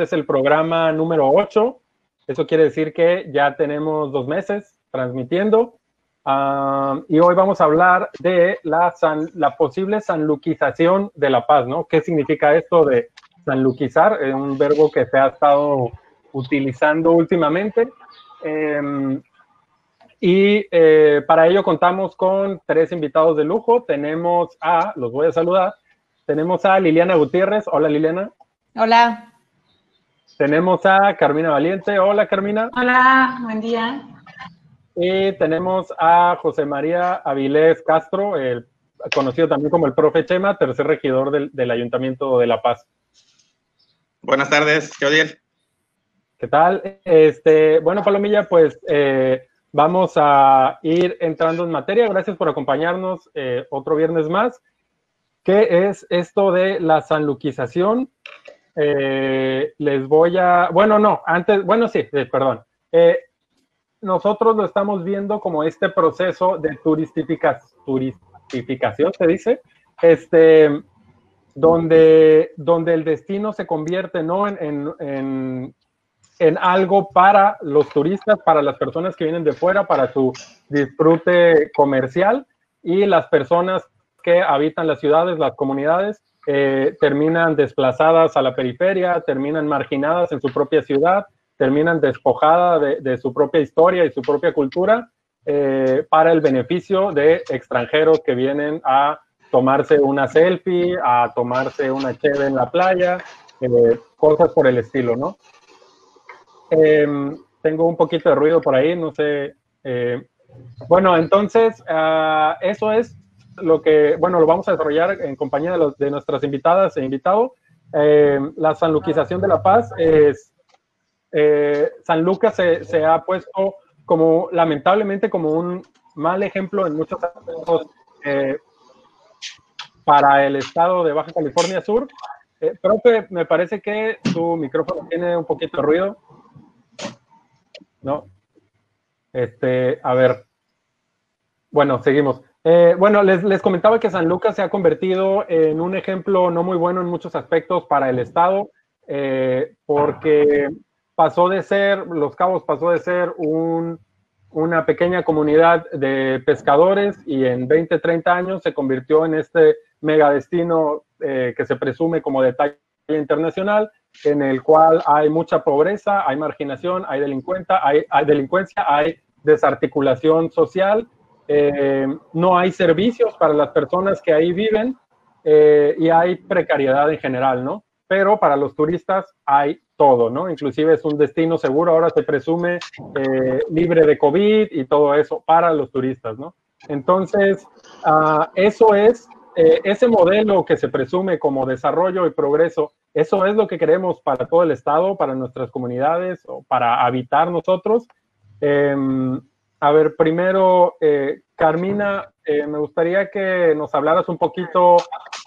este es el programa número 8. Eso quiere decir que ya tenemos dos meses transmitiendo. Ah, y hoy vamos a hablar de la, posible sanluquización de la paz, ¿no? ¿Qué significa esto de sanluquizar? Es un verbo que se ha estado utilizando últimamente. Em, y eh, para ello contamos con tres invitados de lujo. Tenemos a, los voy a saludar, tenemos a Liliana Gutiérrez. Hola Liliana. Hola. Tenemos a Carmina Valiente. Hola Carmina. Hola, buen día. Y tenemos a José María Avilés Castro, el, conocido también como el profe Chema, tercer regidor del, Ayuntamiento de La Paz. Buenas tardes, ¿qué ¿Qué tal? Este, bueno, Palomilla, pues eh, vamos a ir entrando en materia. Gracias por acompañarnos eh, otro viernes más. ¿Qué es esto de la sanluquización? Eh, les voy a, bueno, no, antes, bueno, sí, perdón nosotros lo estamos viendo como este proceso de turistificación, se dice, este, donde, donde el destino se convierte ¿no? en, en, en, algo para los turistas, para las personas que vienen de fuera, para su disfrute comercial y las personas que habitan las ciudades, las comunidades, eh, terminan desplazadas a la periferia, terminan marginadas en su propia ciudad, terminan despojadas de, su propia historia y su propia cultura eh, para el beneficio de extranjeros que vienen a tomarse una selfie, a tomarse una cheve en la playa, eh, cosas por el estilo, ¿no? Em, tengo un poquito de ruido por ahí, no sé. Eh, bueno, entonces, ah, eso es lo que, bueno, lo vamos a desarrollar en compañía de, de nuestras invitadas e invitados. Em, la sanluquización de la paz es eh, San Lucas se, ha puesto como, lamentablemente, como un mal ejemplo en muchos aspectos eh, para el estado de Baja California Sur. Eh, profe, me parece que su micrófono tiene un poquito de ruido. ¿No? Este, a ver. Bueno, seguimos. Bueno, les, les, comentaba que San Lucas se ha convertido en un ejemplo no muy bueno en muchos aspectos para el Estado, porque pasó de ser, Los Cabos pasó de ser una pequeña comunidad de pescadores y en 20, 30 años se convirtió en este megadestino eh, que se presume como de talla internacional, en el cual hay mucha pobreza, hay marginación, hay, delincuencia, hay, delincuencia, hay desarticulación social, eh, no hay servicios para las personas que ahí viven eh, y hay precariedad en general, ¿no? Pero para los turistas hay todo, ¿no? Inclusive es un destino seguro, ahora se presume eh, libre de COVID y todo eso para los turistas, ¿no? Entonces, ah, eso es, ese modelo que se presume como desarrollo y progreso, eso es lo que queremos para todo el Estado, para nuestras comunidades, o para habitar nosotros. A ver, primero, eh, Carmina, me gustaría que nos hablaras un poquito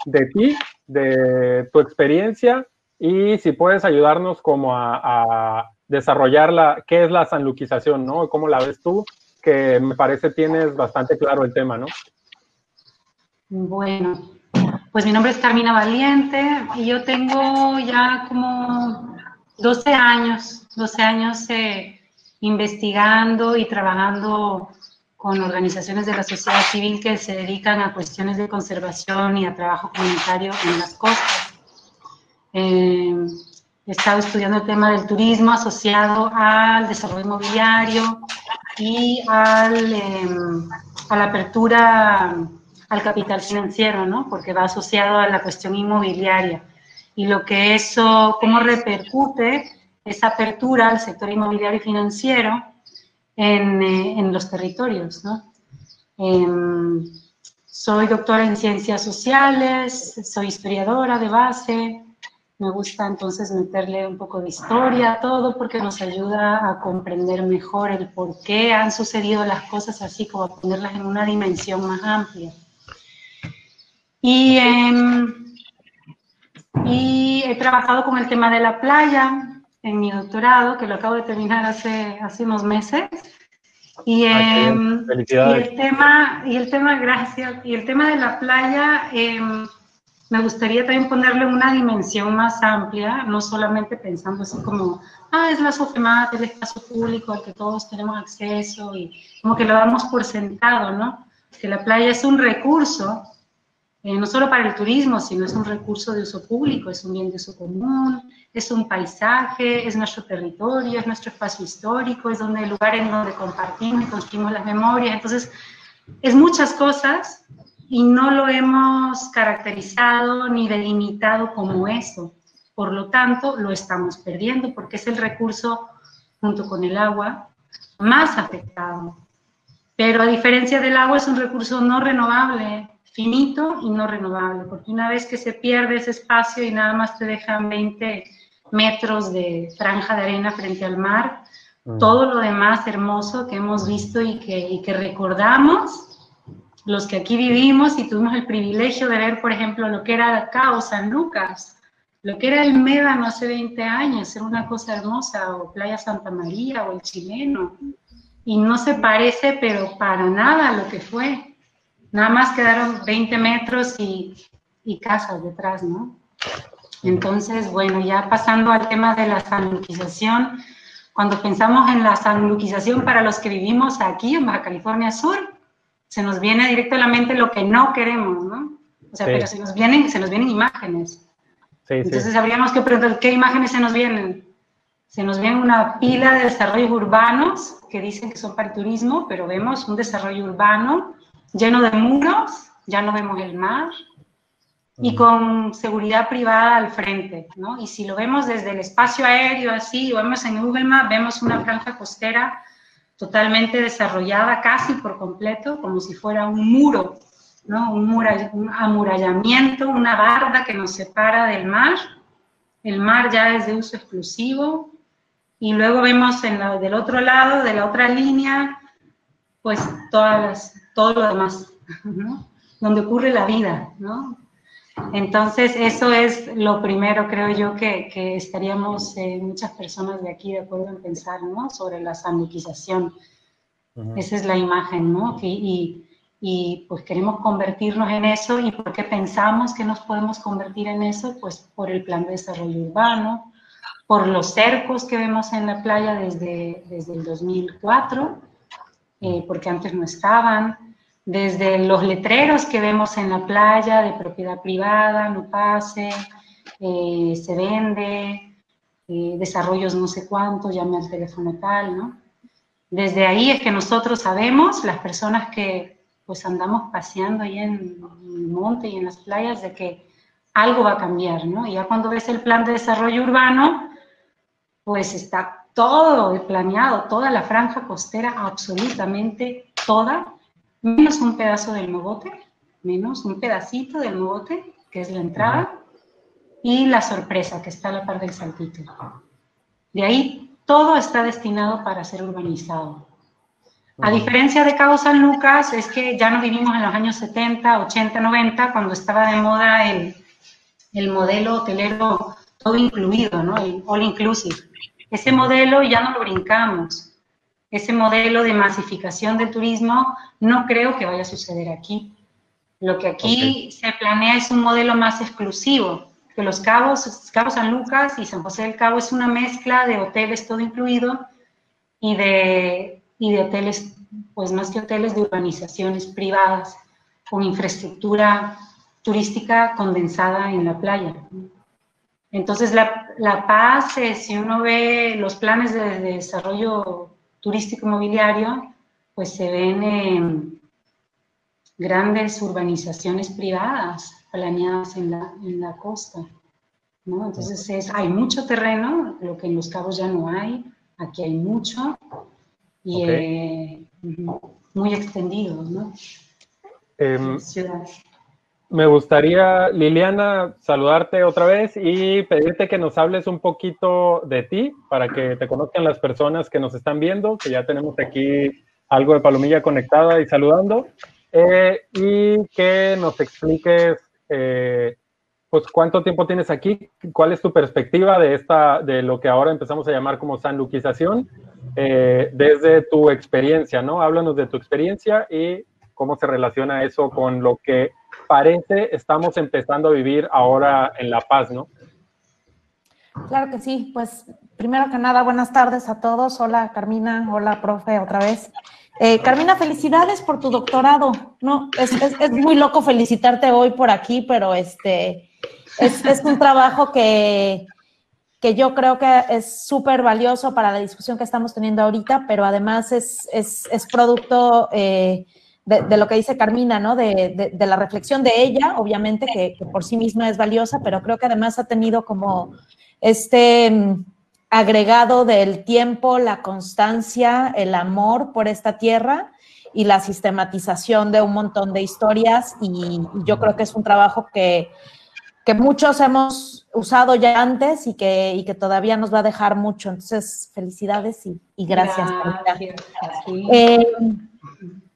de ti, de tu experiencia y si puedes ayudarnos como a, desarrollar la, qué es la sanluquización, ¿no? ¿Cómo la ves tú? Que me parece tienes bastante claro el tema, ¿no? Bueno, pues mi nombre es Carmina Valiente y yo tengo ya como 12 años, 12 años eh, investigando y trabajando con organizaciones de la sociedad civil que se dedican a cuestiones de conservación y a trabajo comunitario en las costas. Eh, he estado estudiando el tema del turismo asociado al desarrollo inmobiliario y al, em, a la apertura al capital financiero, ¿no? Porque va asociado a la cuestión inmobiliaria. Y lo que eso, cómo repercute esa apertura al sector inmobiliario y financiero en, eh, en los territorios, ¿no? Em, soy doctora en ciencias sociales, soy historiadora de base, me gusta entonces meterle un poco de historia a todo porque nos ayuda a comprender mejor el por qué han sucedido las cosas así, como a ponerlas en una dimensión más amplia. Y, em, y he trabajado con el tema de la playa en mi doctorado, que lo acabo de terminar hace, hace unos meses. Y, em, y, el tema, y el tema, gracias, y el tema de la playa... Eh, me gustaría también ponerle una dimensión más amplia, no solamente pensando así como, ah, es la SOFEMAT, el espacio público al que todos tenemos acceso y como que lo damos por sentado, ¿no? Que la playa es un recurso, eh, no solo para el turismo, sino es un recurso de uso público, es un bien de uso común, es un paisaje, es nuestro territorio, es nuestro espacio histórico, es donde el lugar en donde compartimos y construimos las memorias. Entonces, es muchas cosas y no lo hemos caracterizado ni delimitado como eso. Por lo tanto, lo estamos perdiendo porque es el recurso, junto con el agua, más afectado. Pero a diferencia del agua, es un recurso no renovable, finito y no renovable, porque una vez que se pierde ese espacio y nada más te dejan 20 metros de franja de arena frente al mar, mm. todo lo demás hermoso que hemos visto y que, y que recordamos, los que aquí vivimos y tuvimos el privilegio de ver, por ejemplo, lo que era acá o San Lucas, lo que era el Médano hace 20 años, era una cosa hermosa, o Playa Santa María o el chileno, y no se parece, pero para nada a lo que fue. Nada más quedaron 20 metros y, y casas detrás, ¿no? Entonces, bueno, ya pasando al tema de la sanluquización, cuando pensamos en la sanluquización para los que vivimos aquí en Baja California Sur, se nos viene directo a la mente lo que no queremos, ¿no? O sea, pero se nos vienen, se nos vienen imágenes. Sí, Entonces habríamos que preguntar, ¿qué imágenes se nos vienen? Se nos viene una pila de desarrollos urbanos que dicen que son para el turismo, pero vemos un desarrollo urbano lleno de muros, ya no vemos el mar, y con seguridad privada al frente, ¿no? Y si lo vemos desde el espacio aéreo así, o vemos en Google Maps, vemos una franja costera totalmente desarrollada casi por completo, como si fuera un muro, ¿no? un, un amurallamiento, una barda que nos separa del mar. El mar ya es de uso exclusivo. Y luego vemos en la, del otro lado, de la otra línea, pues todas todo lo demás, ¿no? donde ocurre la vida. ¿no? Entonces, eso es lo primero, creo yo, que, estaríamos eh, muchas personas de aquí de acuerdo en pensar, ¿no? Sobre la sanduquización. Esa es la imagen, ¿no? Y, y, pues queremos convertirnos en eso. ¿Y por qué pensamos que nos podemos convertir en eso? Pues por el plan de desarrollo urbano, por los cercos que vemos en la playa desde, desde el 2004, eh, porque antes no estaban, desde los letreros que vemos en la playa de propiedad privada, no pase, eh, se vende, eh, desarrollos no sé cuánto, llame al teléfono tal, ¿no? Desde ahí es que nosotros sabemos, las personas que pues andamos paseando ahí en, el monte y en las playas, de que algo va a cambiar, ¿no? Y ya cuando ves el plan de desarrollo urbano, pues está todo planeado, toda la franja costera, absolutamente toda, menos un pedazo del mogote, menos un pedacito del mogote, que es la entrada, y la sorpresa, que está a la par del saltito. De ahí, todo está destinado para ser urbanizado. A diferencia de Cabo San Lucas, es que ya no vivimos en los años 70, 80, 90, cuando estaba de moda el, el modelo hotelero todo incluido, ¿no? El all inclusive. Ese modelo ya no lo brincamos ese modelo de masificación del turismo no creo que vaya a suceder aquí. Lo que aquí se planea es un modelo más exclusivo, que los cabos, Cabo San Lucas y San José del Cabo es una mezcla de hoteles todo incluido y de, y de hoteles, pues más que hoteles, de urbanizaciones privadas con infraestructura turística condensada en la playa. Entonces, la, la Paz, eh, si uno ve los planes de desarrollo turístico inmobiliario, pues se ven grandes urbanizaciones privadas planeadas en la, en la costa. ¿no? Entonces es, hay mucho terreno, lo que en Los Cabos ya no hay, aquí hay mucho y eh, muy extendido. ¿no? Em, me gustaría, Liliana, saludarte otra vez y pedirte que nos hables un poquito de ti para que te conozcan las personas que nos están viendo, que ya tenemos aquí algo de palomilla conectada y saludando, eh, y que nos expliques eh, pues cuánto tiempo tienes aquí, cuál es tu perspectiva de esta, de lo que ahora empezamos a llamar como sanluquización, eh, desde tu experiencia, ¿no? Háblanos de tu experiencia y cómo se relaciona eso con lo que parece estamos empezando a vivir ahora en La Paz, ¿no? Claro que sí, pues primero que nada, buenas tardes a todos. Hola Carmina, hola profe, otra vez. Eh, Carmina, felicidades por tu doctorado. No, es, muy loco felicitarte hoy por aquí, pero este es, un trabajo que, que yo creo que es súper valioso para la discusión que estamos teniendo ahorita, pero además es producto eh, de, de, lo que dice Carmina, ¿no? De, de, de la reflexión de ella, obviamente, que, que, por sí misma es valiosa, pero creo que además ha tenido como este mm, agregado del tiempo, la constancia, el amor por esta tierra y la sistematización de un montón de historias y yo creo que es un trabajo que que muchos hemos usado ya antes y que, y que todavía nos va a dejar mucho. Entonces, felicidades y, y gracias. gracias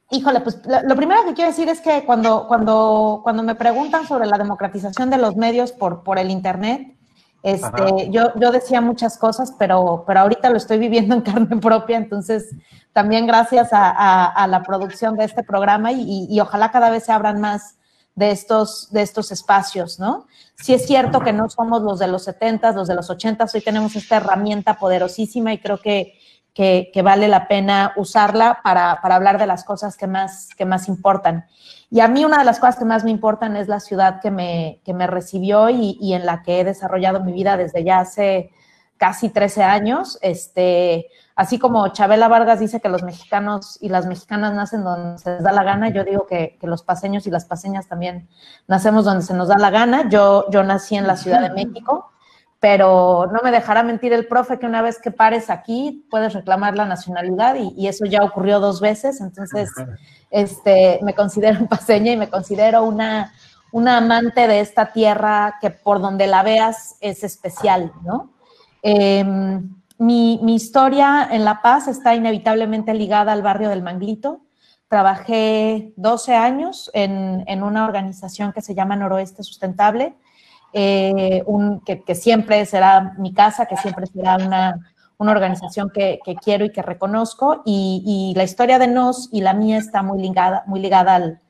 híjole, pues lo, lo, primero que quiero decir es que cuando, cuando, cuando me preguntan sobre la democratización de los medios por, por el Internet, este, yo, yo decía muchas cosas, pero, pero ahorita lo estoy viviendo en carne propia, entonces también gracias a, a, a la producción de este programa y, y, ojalá cada vez se abran más de estos, de estos espacios, ¿no? Sí es cierto que no somos los de los 70, los de los 80, hoy tenemos esta herramienta poderosísima y creo que, que, vale la pena usarla para, para, hablar de las cosas que más, que más importan. Y a mí una de las cosas que más me importan es la ciudad que me, que me recibió y, y en la que he desarrollado mi vida desde ya hace casi 13 años. Este, así como Chabela Vargas dice que los mexicanos y las mexicanas nacen donde se les da la gana, yo digo que, que, los paseños y las paseñas también nacemos donde se nos da la gana. Yo, yo nací en la Ciudad de México, pero no me dejará mentir el profe que una vez que pares aquí puedes reclamar la nacionalidad y, y eso ya ocurrió dos veces, entonces este, me considero paseña y me considero una, una amante de esta tierra que por donde la veas es especial, ¿no? Eh, mi, mi, historia en La Paz está inevitablemente ligada al barrio del Manglito. Trabajé 12 años en, en una organización que se llama Noroeste Sustentable, eh, un, que, que, siempre será mi casa, que siempre será una, una organización que, que, quiero y que reconozco. Y, y, la historia de Nos y la mía está muy ligada, muy ligada al,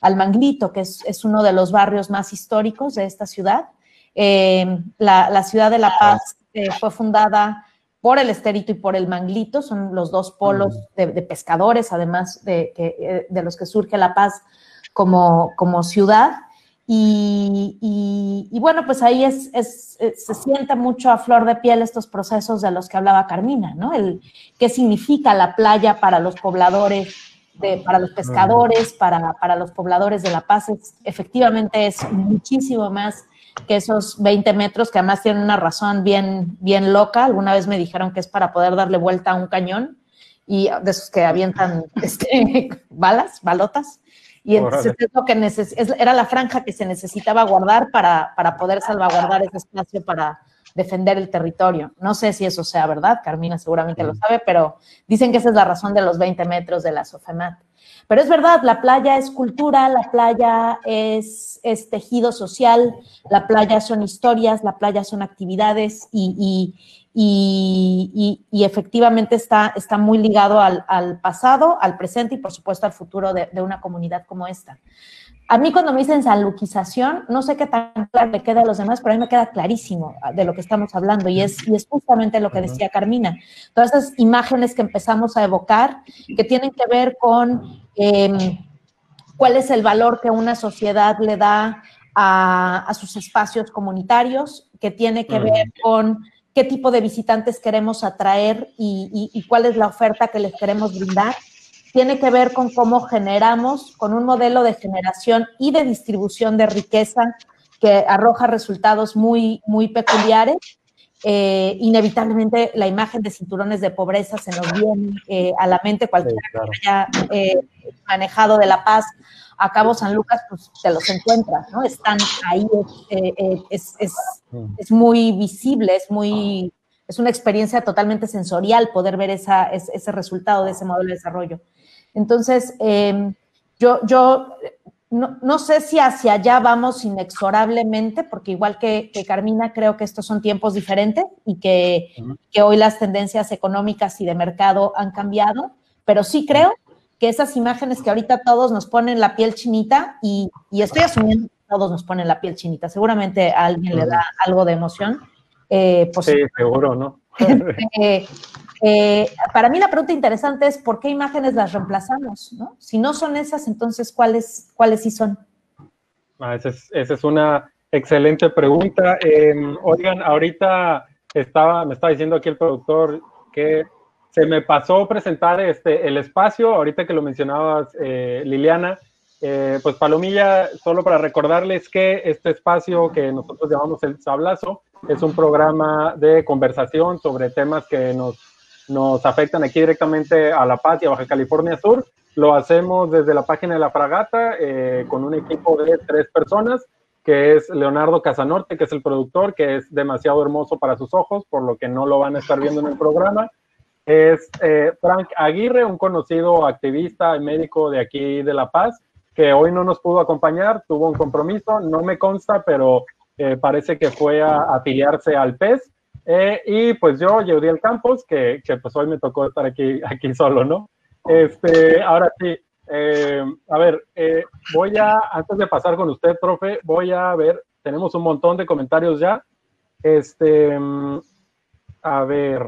al Manglito, que es, es, uno de los barrios más históricos de esta ciudad. Eh, la, la, ciudad de La Paz eh, fue fundada por el Esterito y por el Manglito, son los dos polos de, de pescadores, además de, de, de, los que surge La Paz como, como ciudad. Y, y, y, bueno, pues ahí es, es, es, se siente mucho a flor de piel estos procesos de los que hablaba Carmina, ¿no? El qué significa la playa para los pobladores, de, para los pescadores, para, para los pobladores de La Paz, es, efectivamente es muchísimo más que esos 20 metros, que además tienen una razón bien, bien loca. Alguna vez me dijeron que es para poder darle vuelta a un cañón y de esos que avientan este, balas, balotas. Y entonces es lo que neces es, era la franja que se necesitaba guardar para, para poder salvaguardar ese espacio para defender el territorio. No sé si eso sea verdad, Carmina seguramente mm. lo sabe, pero dicen que esa es la razón de los 20 metros de la SOFEMAT. Pero es verdad, la playa es cultura, la playa es, es tejido social, la playa son historias, la playa son actividades y, y, y, y efectivamente está, está, muy ligado al, al, pasado, al presente y por supuesto al futuro de, de una comunidad como esta. A mí cuando me dicen saluquización, no sé qué tan claro le queda a los demás, pero a mí me queda clarísimo de lo que estamos hablando y es, y es justamente lo que decía Carmina. Todas esas imágenes que empezamos a evocar que tienen que ver con eh, cuál es el valor que una sociedad le da a, a sus espacios comunitarios, que tiene que ver con qué tipo de visitantes queremos atraer y, y, y cuál es la oferta que les queremos brindar tiene que ver con cómo generamos, con un modelo de generación y de distribución de riqueza que arroja resultados muy, muy peculiares. Eh, inevitablemente la imagen de cinturones de pobreza se nos viene eh, a la mente, cualquiera sí, claro. que haya eh, manejado de La Paz a Cabo San Lucas, pues te los encuentras, ¿no? Están ahí, eh, es, es, mm. es, muy visible, es muy, es una experiencia totalmente sensorial poder ver esa, ese resultado de ese modelo de desarrollo. Entonces, eh, yo, yo no, no, sé si hacia allá vamos inexorablemente, porque igual que, que, Carmina, creo que estos son tiempos diferentes y que, que, hoy las tendencias económicas y de mercado han cambiado, pero sí creo que esas imágenes que ahorita todos nos ponen la piel chinita y, estoy asumiendo que todos nos ponen la piel chinita. Seguramente a alguien le da algo de emoción. Eh, pues, sí, seguro, ¿no? Este, eh, para mí la pregunta interesante es por qué imágenes las reemplazamos, ¿no? Si no son esas, entonces ¿cuáles, cuáles sí son? Ah, esa, es, una excelente pregunta. Em, oigan, ahorita estaba, me estaba diciendo aquí el productor que se me pasó presentar este, el espacio, ahorita que lo mencionabas, eh, Liliana. Eh, pues Palomilla, solo para recordarles que este espacio que nosotros llamamos el Sablazo es un programa de conversación sobre temas que nos, nos afectan aquí directamente a La Paz y a Baja California Sur. Lo hacemos desde la página de la Fragata eh, con un equipo de tres personas, que es Leonardo Casanorte, que es el productor, que es demasiado hermoso para sus ojos, por lo que no lo van a estar viendo en el programa es eh, Frank Aguirre, un conocido activista y médico de aquí de La Paz, que hoy no nos pudo acompañar, tuvo un compromiso, no me consta, pero eh, parece que fue a afiliarse al PES. Eh, y pues yo, Yeudiel Campos, que, que, pues hoy me tocó estar aquí, aquí solo, ¿no? Este, ahora sí, a ver, voy a, antes de pasar con usted, profe, voy a ver, tenemos un montón de comentarios ya. Este, mm, a ver,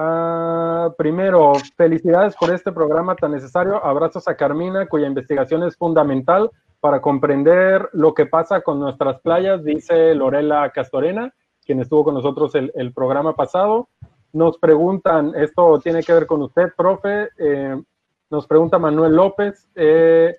Ah, primero, felicidades por este programa tan necesario. Abrazos a Carmina, cuya investigación es fundamental para comprender lo que pasa con nuestras playas, dice Lorela Castorena, quien estuvo con nosotros el, programa pasado. Nos preguntan, esto tiene que ver con usted, profe, eh, nos pregunta Manuel López, eh,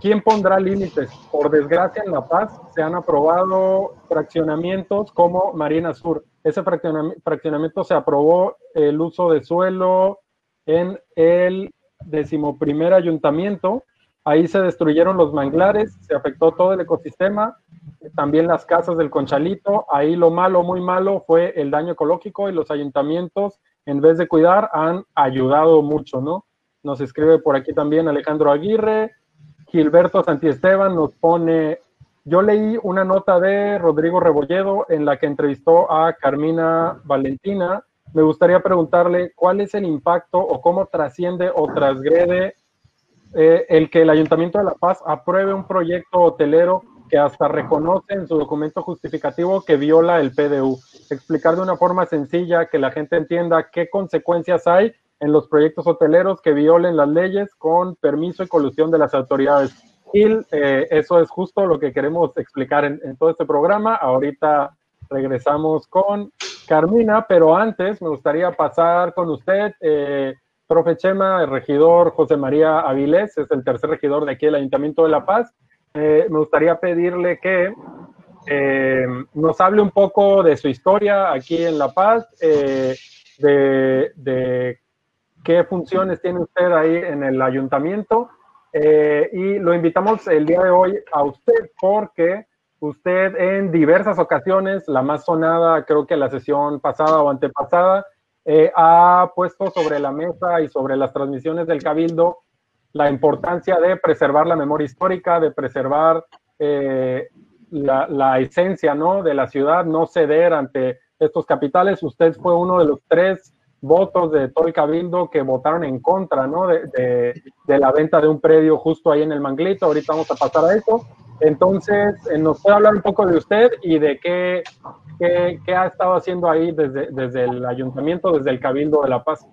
¿quién pondrá límites? Por desgracia, en La Paz se han aprobado fraccionamientos como Marina Sur ese fraccionamiento se aprobó el uso de suelo en el decimoprimer ayuntamiento. Ahí se destruyeron los manglares, se afectó todo el ecosistema, también las casas del Conchalito. Ahí lo malo, muy malo, fue el daño ecológico y los ayuntamientos, en vez de cuidar, han ayudado mucho, ¿no? Nos escribe por aquí también Alejandro Aguirre. Gilberto Santiesteban nos pone yo leí una nota de Rodrigo Rebolledo en la que entrevistó a Carmina Valentina. Me gustaría preguntarle cuál es el impacto o cómo trasciende o transgrede eh, el que el Ayuntamiento de La Paz apruebe un proyecto hotelero que hasta reconoce en su documento justificativo que viola el PDU. Explicar de una forma sencilla que la gente entienda qué consecuencias hay en los proyectos hoteleros que violen las leyes con permiso y colusión de las autoridades. Gil, eh, eso es justo lo que queremos explicar en, todo este programa. Ahorita regresamos con Carmina, pero antes me gustaría pasar con usted, eh, profe Chema, el regidor José María Avilés, es el tercer regidor de aquí del Ayuntamiento de La Paz. Eh, me gustaría pedirle que nos hable un poco de su historia aquí en La Paz, de, de qué funciones tiene usted ahí en el ayuntamiento eh, y lo invitamos el día de hoy a usted porque usted en diversas ocasiones, la más sonada creo que la sesión pasada o antepasada, eh, ha puesto sobre la mesa y sobre las transmisiones del Cabildo la importancia de preservar la memoria histórica, de preservar eh, la, la, esencia ¿no? de la ciudad, no ceder ante estos capitales. Usted fue uno de los tres votos de todo el cabildo que votaron en contra ¿no? de, la venta de un predio justo ahí en el Manglito. Ahorita vamos a pasar a eso. Entonces, eh, ¿nos puede hablar un poco de usted y de qué, qué, ha estado haciendo ahí desde, el ayuntamiento, desde el Cabildo de La Paz?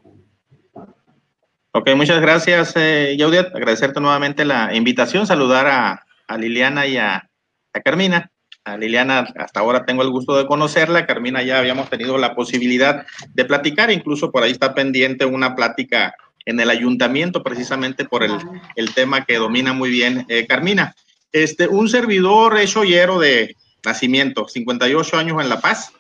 Ok, muchas gracias, eh, Agradecerte nuevamente la invitación, saludar a, Liliana y a Carmina. A Liliana hasta ahora tengo el gusto de conocerla, Carmina ya habíamos tenido la posibilidad de platicar, incluso por ahí está pendiente una plática en el ayuntamiento precisamente por el, el tema que domina muy bien eh, Carmina. Este, un servidor es joyero de nacimiento, 58 años en La Paz.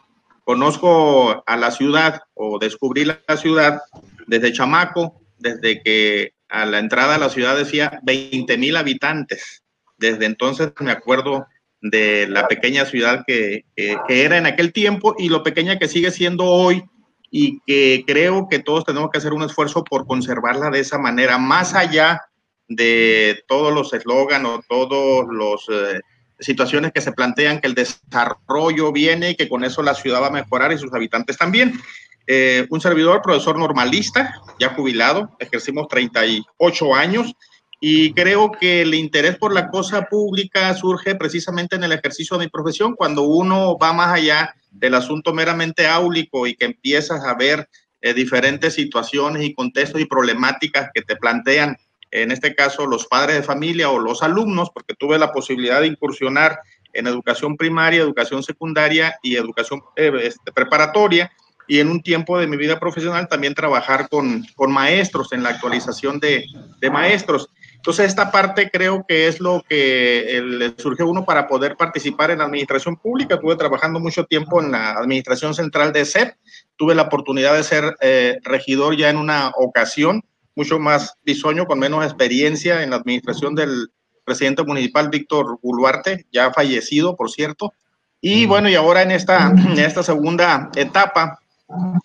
Conozco a la ciudad o descubrí la ciudad desde chamaco, desde que a la entrada a la ciudad decía 20 mil habitantes. Desde entonces me acuerdo de la pequeña ciudad que, era en aquel tiempo y lo pequeña que sigue siendo hoy y que creo que todos tenemos que hacer un esfuerzo por conservarla de esa manera, más allá de todos los eslóganes o todas las eh, situaciones que se plantean que el desarrollo viene y que con eso la ciudad va a mejorar y sus habitantes también. eh, un servidor, profesor normalista, ya jubilado, ejercimos 38 años y creo que el interés por la cosa pública surge precisamente en el ejercicio de mi profesión, cuando uno va más allá del asunto meramente áulico y que empiezas a ver eh, diferentes situaciones y contextos y problemáticas que te plantean, en este caso los padres de familia o los alumnos, porque tuve la posibilidad de incursionar en educación primaria, educación secundaria y educación eh, este, preparatoria y en un tiempo de mi vida profesional también trabajar con, con maestros en la actualización de, de, maestros. Entonces, esta parte creo que es lo que le surge uno para poder participar en la administración pública. Estuve trabajando mucho tiempo en la administración central de CEP. Tuve la oportunidad de ser eh, regidor ya en una ocasión, mucho más bisoño, con menos experiencia en la administración del presidente municipal Víctor Buluarte, ya fallecido, por cierto. Y bueno, y ahora en esta, en esta segunda etapa,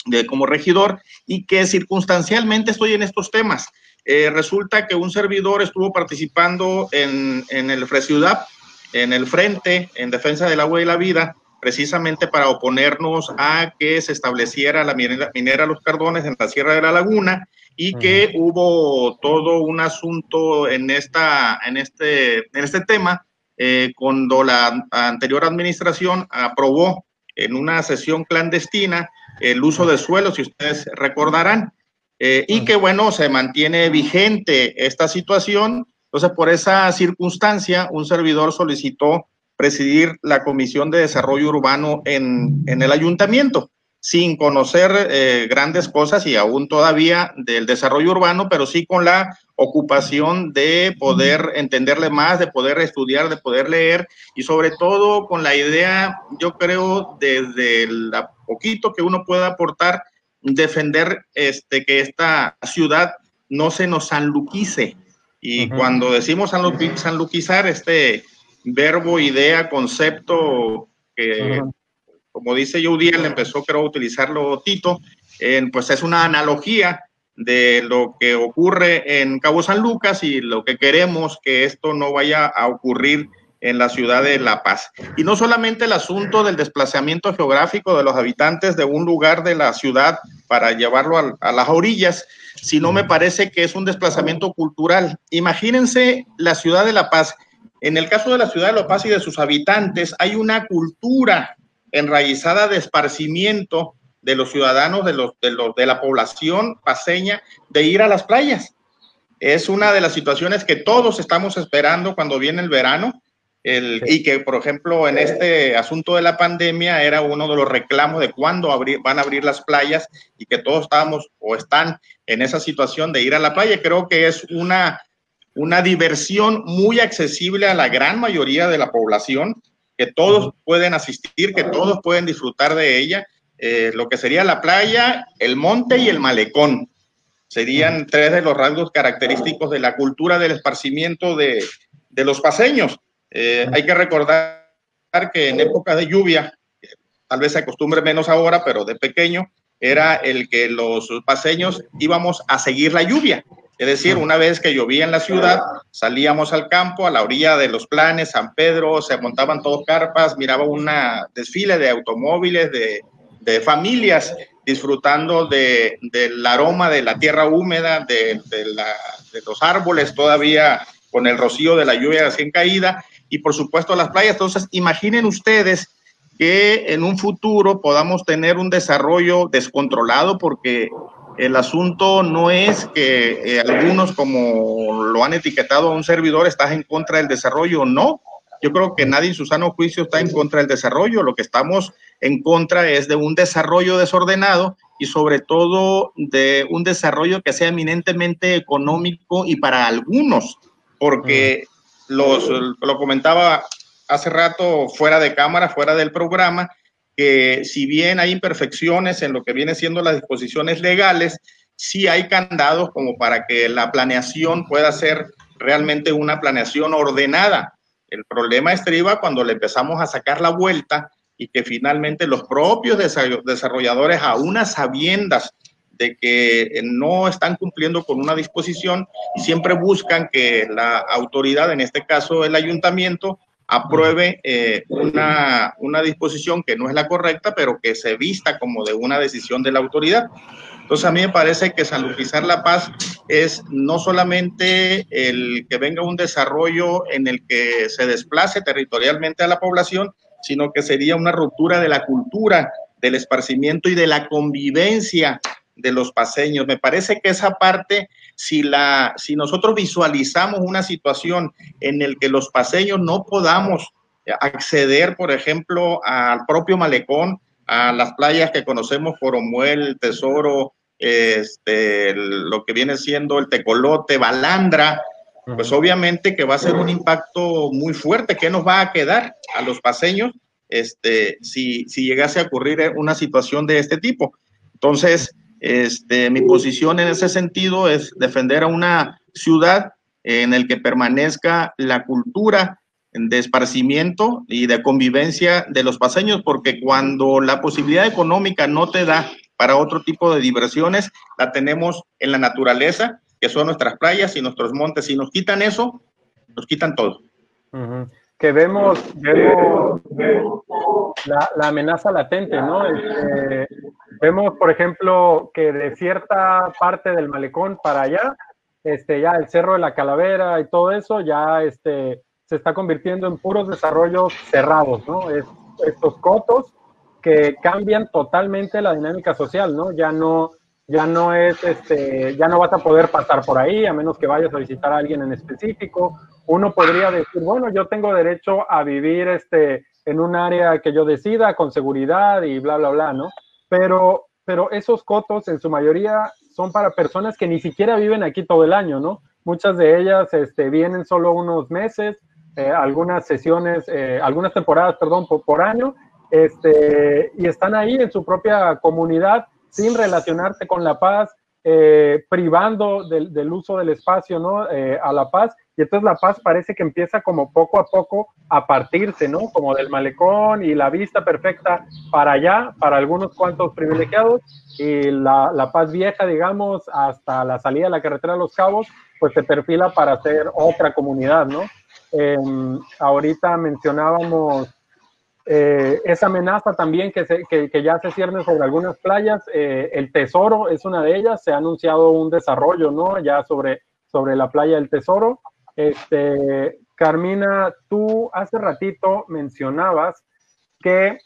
de, como regidor y que circunstancialmente estoy en estos temas. Eh, resulta que un servidor estuvo participando en, en el FRESIUDAP, en el Frente en Defensa del Agua y la Vida, precisamente para oponernos a que se estableciera la minera, minera Los Cardones en la Sierra de la Laguna y que hubo todo un asunto en, esta, en, este, en este tema eh, cuando la anterior administración aprobó en una sesión clandestina el uso de suelo, si ustedes recordarán, eh, y que bueno, se mantiene vigente esta situación. Entonces, por esa circunstancia, un servidor solicitó presidir la Comisión de Desarrollo Urbano en, en el ayuntamiento, sin conocer eh, grandes cosas y aún todavía del desarrollo urbano, pero sí con la ocupación de poder entenderle más, de poder estudiar, de poder leer y sobre todo con la idea, yo creo, desde la poquito que uno pueda aportar, defender este, que esta ciudad no se nos sanluquice. Y cuando decimos sanluquizar, este verbo, idea, concepto, que como dice Judiel, empezó creo a utilizarlo Tito, pues es una analogía de lo que ocurre en Cabo San Lucas y lo que queremos que esto no vaya a ocurrir en la ciudad de La Paz. Y no solamente el asunto del desplazamiento geográfico de los habitantes de un lugar de la ciudad para llevarlo a, las orillas, sino me parece que es un desplazamiento cultural. Imagínense la ciudad de La Paz. En el caso de la ciudad de La Paz y de sus habitantes, hay una cultura enraizada de esparcimiento de los ciudadanos, de, los, de, los, de la población paseña, de ir a las playas. Es una de las situaciones que todos estamos esperando cuando viene el verano el, y que, por ejemplo, en este asunto de la pandemia era uno de los reclamos de cuándo abrir, van a abrir las playas y que todos estamos o están en esa situación de ir a la playa. Creo que es una, una diversión muy accesible a la gran mayoría de la población, que todos pueden asistir, que todos pueden disfrutar de ella. Eh, lo que sería la playa, el monte y el malecón. Serían tres de los rasgos característicos de la cultura del esparcimiento de, de los paseños. Eh, hay que recordar que en época de lluvia, tal vez se acostumbre menos ahora, pero de pequeño, era el que los paseños íbamos a seguir la lluvia. Es decir, una vez que llovía en la ciudad, salíamos al campo, a la orilla de los planes, San Pedro, se montaban todos carpas, miraba un desfile de automóviles, de, de familias disfrutando de, del aroma de la tierra húmeda, de, de, la, de los árboles todavía con el rocío de la lluvia recién caída y por supuesto las playas. Entonces, imaginen ustedes que en un futuro podamos tener un desarrollo descontrolado porque el asunto no es que eh, algunos, como lo han etiquetado a un servidor, estás en contra del desarrollo, no. Yo creo que nadie en su sano juicio está en contra del desarrollo. Lo que estamos en contra es de un desarrollo desordenado y sobre todo de un desarrollo que sea eminentemente económico y para algunos, porque lo comentaba hace rato fuera de cámara, fuera del programa, que si bien hay imperfecciones en lo que viene siendo las disposiciones legales, sí hay candados como para que la planeación pueda ser realmente una planeación ordenada. El problema estriba cuando le empezamos a sacar la vuelta y que finalmente los propios desarrolladores, a unas sabiendas de que no están cumpliendo con una disposición y siempre buscan que la autoridad, en este caso el ayuntamiento, apruebe eh, una, una disposición que no es la correcta, pero que se vista como de una decisión de la autoridad. Entonces a mí me parece que San La Paz es no solamente el que venga un desarrollo en el que se desplace territorialmente a la población, sino que sería una ruptura de la cultura, del esparcimiento y de la convivencia de los paseños. Me parece que esa parte, si, la, si nosotros visualizamos una situación en el que los paseños no podamos acceder, por ejemplo, al propio malecón, a las playas que conocemos, Foromuel, Tesoro, este, lo que viene siendo el Tecolote, Balandra, pues obviamente que va a ser un impacto muy fuerte. ¿Qué nos va a quedar a los paseños este, si, si llegase a ocurrir una situación de este tipo? Entonces, este, mi posición en ese sentido es defender a una ciudad en el que permanezca la cultura de esparcimiento y de convivencia de los paseños, porque cuando la posibilidad económica no te da para otro tipo de diversiones, la tenemos en la naturaleza, que son nuestras playas y nuestros montes. Si nos quitan eso, nos quitan todo. Que vemos, vemos la, amenaza latente, ¿no? Este, Vemos, por ejemplo, que de cierta parte del malecón para allá, este, ya el Cerro de la Calavera y todo eso ya este, se está convirtiendo en puros desarrollos cerrados, ¿no? Es, estos cotos que cambian totalmente la dinámica social, ¿no? Ya no, ya no es, este, ya no vas a poder pasar por ahí a menos que vayas a visitar a alguien en específico. Uno podría decir, bueno, yo tengo derecho a vivir este, en un área que yo decida con seguridad y bla, bla, bla, ¿no? pero, pero esos cotos en su mayoría son para personas que ni siquiera viven aquí todo el año, ¿no? Muchas de ellas este, vienen solo unos meses, eh, algunas sesiones, eh, algunas temporadas, perdón, por, año, este, y están ahí en su propia comunidad sin relacionarse con la paz, eh, privando del, del, uso del espacio, ¿no? a la paz y entonces La Paz parece que empieza como poco a poco a partirse, ¿no? Como del malecón y la vista perfecta para allá, para algunos cuantos privilegiados, y la, la Paz vieja, digamos, hasta la salida de la carretera de Los Cabos, pues se perfila para ser otra comunidad, ¿no? Em, ahorita mencionábamos eh, esa amenaza también que, se, que, ya se cierne sobre algunas playas. Eh, el Tesoro es una de ellas. Se ha anunciado un desarrollo, ¿no? Ya sobre, sobre la playa del Tesoro. Este, Carmina, tú hace ratito mencionabas que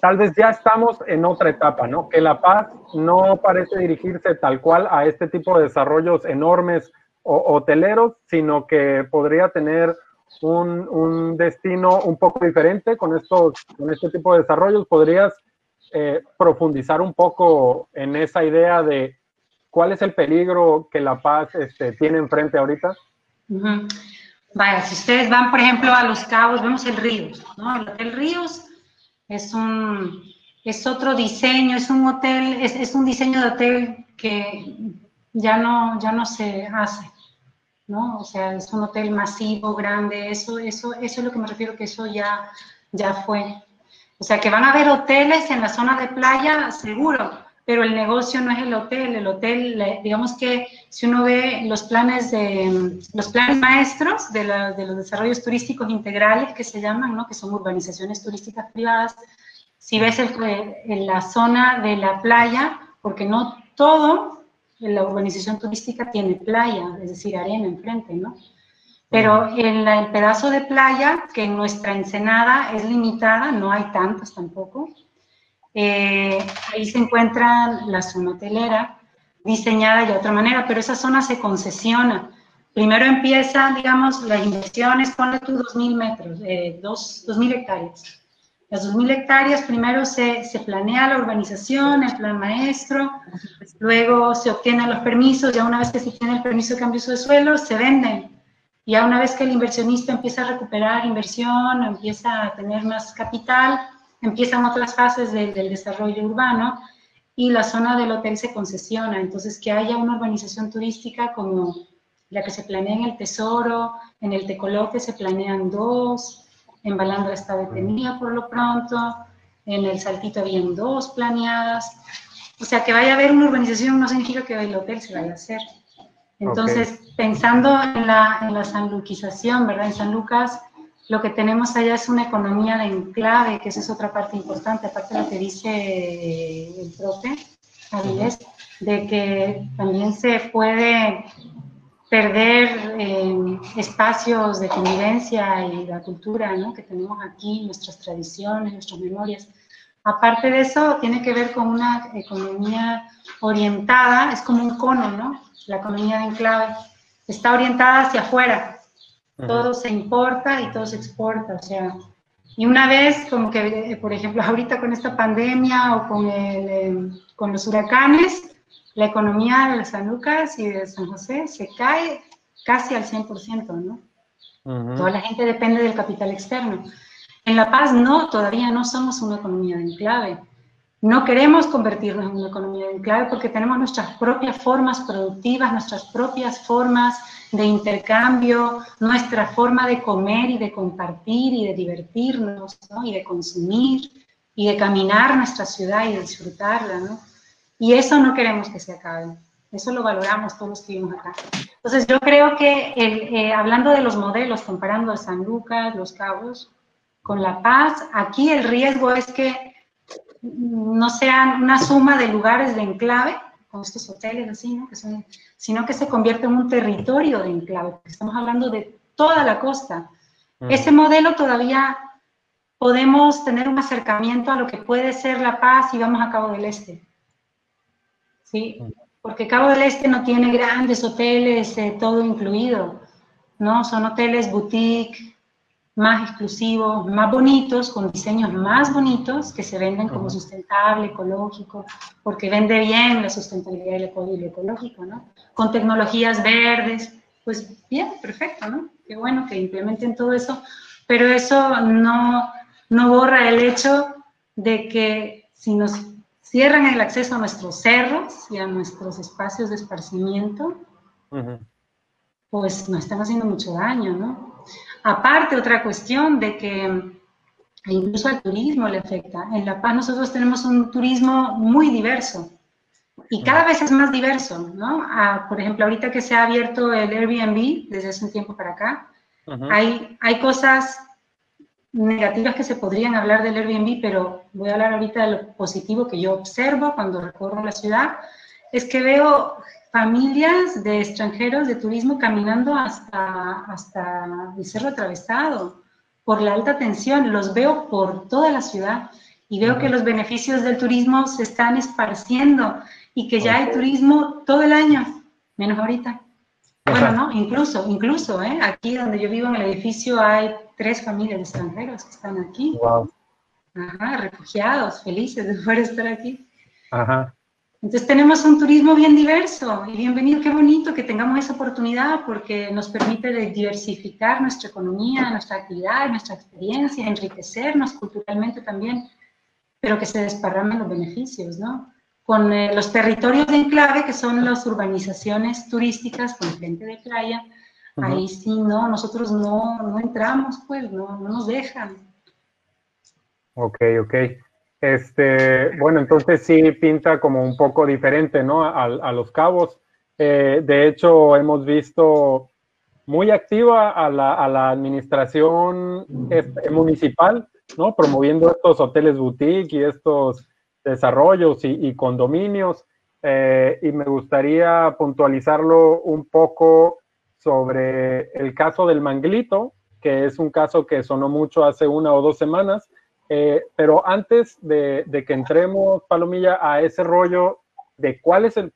tal vez ya estamos en otra etapa, ¿no? Que La Paz no parece dirigirse tal cual a este tipo de desarrollos enormes o hoteleros, sino que podría tener un, destino un poco diferente con, estos, con este tipo de desarrollos. ¿Podrías eh, profundizar un poco en esa idea de cuál es el peligro que La Paz este, tiene enfrente ahorita? Vaya, si ustedes van, por ejemplo, a Los Cabos, vemos el Ríos. El Ríos es un, es otro diseño, es un hotel, es, es, un diseño de hotel que ya no, ya no se hace, ¿no? O sea, es un hotel masivo, grande, eso, eso, eso es lo que me refiero, que eso ya, ya fue. O sea, que van a haber hoteles en la zona de playa, seguro, pero el negocio no es el hotel, el hotel, digamos que si uno ve los planes de los planes maestros de, los desarrollos turísticos integrales que se llaman, ¿no? que son urbanizaciones turísticas privadas, si ves en la zona de la playa, porque no todo la urbanización turística tiene playa, es decir, arena enfrente, ¿no? Pero en el pedazo de playa, que en nuestra ensenada es limitada, no hay tantas tampoco, eh, ahí se encuentra la zona hotelera, diseñada de otra manera, pero esa zona se concesiona. Primero empiezan, digamos, las inversiones, ponle tú 2.000 metros, eh, 2.000 hectáreas. Las 2.000 hectáreas, primero se, se, planea la urbanización, el plan maestro, luego se obtienen los permisos, ya una vez que se tiene el permiso de cambio de suelo, se venden. Ya una vez que el inversionista empieza a recuperar inversión, empieza a tener más capital, empiezan otras fases del desarrollo urbano y la zona del hotel se concesiona. Entonces, que haya una urbanización turística como la que se planea en el Tesoro, en el Tecolote se planean dos, en Balandra está detenida por lo pronto, en el Saltito habían dos planeadas. O sea, que vaya a haber una urbanización no significa que el hotel se vaya a hacer. Entonces, pensando en la, en la sanluquización, ¿verdad? En San Lucas, lo que tenemos allá es una economía de enclave, que esa es otra parte importante, aparte de lo que dice el profe Avilés, de que también se puede perder eh, espacios de convivencia y la cultura ¿no? que tenemos aquí, nuestras tradiciones, nuestras memorias. Aparte de eso, tiene que ver con una economía orientada, es como un cono, ¿no? La economía de enclave. Está orientada hacia afuera, todo se importa y todo se exporta, o sea, y una vez, como que, por ejemplo, ahorita con esta pandemia o con, el, con los huracanes, la economía de San Lucas y de San José se cae casi al 100%, ¿no? Toda la gente depende del capital externo. En La Paz no, todavía no somos una economía de enclave. No queremos convertirnos en una economía de enclave porque tenemos nuestras propias formas productivas, nuestras propias formas de intercambio, nuestra forma de comer y de compartir y de divertirnos, ¿no? Y de consumir y de caminar nuestra ciudad y de disfrutarla, ¿no? Y eso no queremos que se acabe. Eso lo valoramos todos los que vivimos acá. Entonces, yo creo que eh, hablando de los modelos, comparando a San Lucas, Los Cabos, con La Paz, aquí el riesgo es que no sean una suma de lugares de enclave, con estos hoteles así, ¿no? que son, sino que se convierte en un territorio de enclave, porque estamos hablando de toda la costa. Mm. Ese modelo todavía podemos tener un acercamiento a lo que puede ser La Paz y vamos a Cabo del Este. ¿Sí? Porque Cabo del Este no tiene grandes hoteles, eh, todo incluido, ¿no? Son hoteles boutique, más exclusivos, más bonitos, con diseños más bonitos, que se venden como sustentable, ecológico, porque vende bien la sustentabilidad y lo ecológico, ¿no? Con tecnologías verdes, pues bien, perfecto, ¿no? Qué bueno que implementen todo eso, pero eso no, no borra el hecho de que si nos cierran el acceso a nuestros cerros y a nuestros espacios de esparcimiento, pues nos están haciendo mucho daño, ¿no? Aparte, otra cuestión de que incluso al turismo le afecta. En La Paz nosotros tenemos un turismo muy diverso y cada vez es más diverso, ¿no? Ah, por ejemplo, ahorita que se ha abierto el Airbnb desde hace un tiempo para acá, hay, hay cosas negativas que se podrían hablar del Airbnb, pero voy a hablar ahorita de lo positivo que yo observo cuando recorro la ciudad, es que veo familias de extranjeros de turismo caminando hasta, hasta el Cerro Atravesado por la alta tensión. Los veo por toda la ciudad y veo que los beneficios del turismo se están esparciendo y que ya hay turismo todo el año, menos ahorita. Bueno, no, incluso, incluso, ¿eh? aquí donde yo vivo en el edificio hay tres familias de extranjeros que están aquí. Wow. Ajá, refugiados, felices de poder estar aquí. Ajá. Entonces tenemos un turismo bien diverso y bienvenido, qué bonito que tengamos esa oportunidad porque nos permite diversificar nuestra economía, nuestra actividad, nuestra experiencia, enriquecernos culturalmente también, pero que se desparramen los beneficios, ¿no? Con eh, los territorios de enclave, que son las urbanizaciones turísticas con frente de playa, ahí sí, no, nosotros no, no entramos, pues, no, no nos dejan. Ok, ok. Este, bueno, entonces sí pinta como un poco diferente, ¿no? A, los cabos. Eh, de hecho, hemos visto muy activa a la, administración este, municipal, ¿no? Promoviendo estos hoteles boutique y estos desarrollos y, condominios. Eh, y me gustaría puntualizarlo un poco sobre el caso del Manglito, que es un caso que sonó mucho hace una o dos semanas, eh, pero antes de, que entremos, Palomilla, a ese rollo de cuál es el,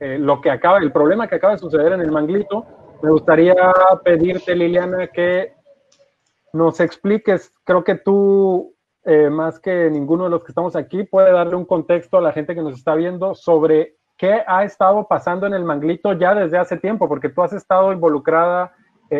eh, lo que acaba, el problema que acaba de suceder en el Manglito, me gustaría pedirte, Liliana, que nos expliques, creo que tú, eh, más que ninguno de los que estamos aquí, puede darle un contexto a la gente que nos está viendo sobre qué ha estado pasando en el Manglito ya desde hace tiempo, porque tú has estado involucrada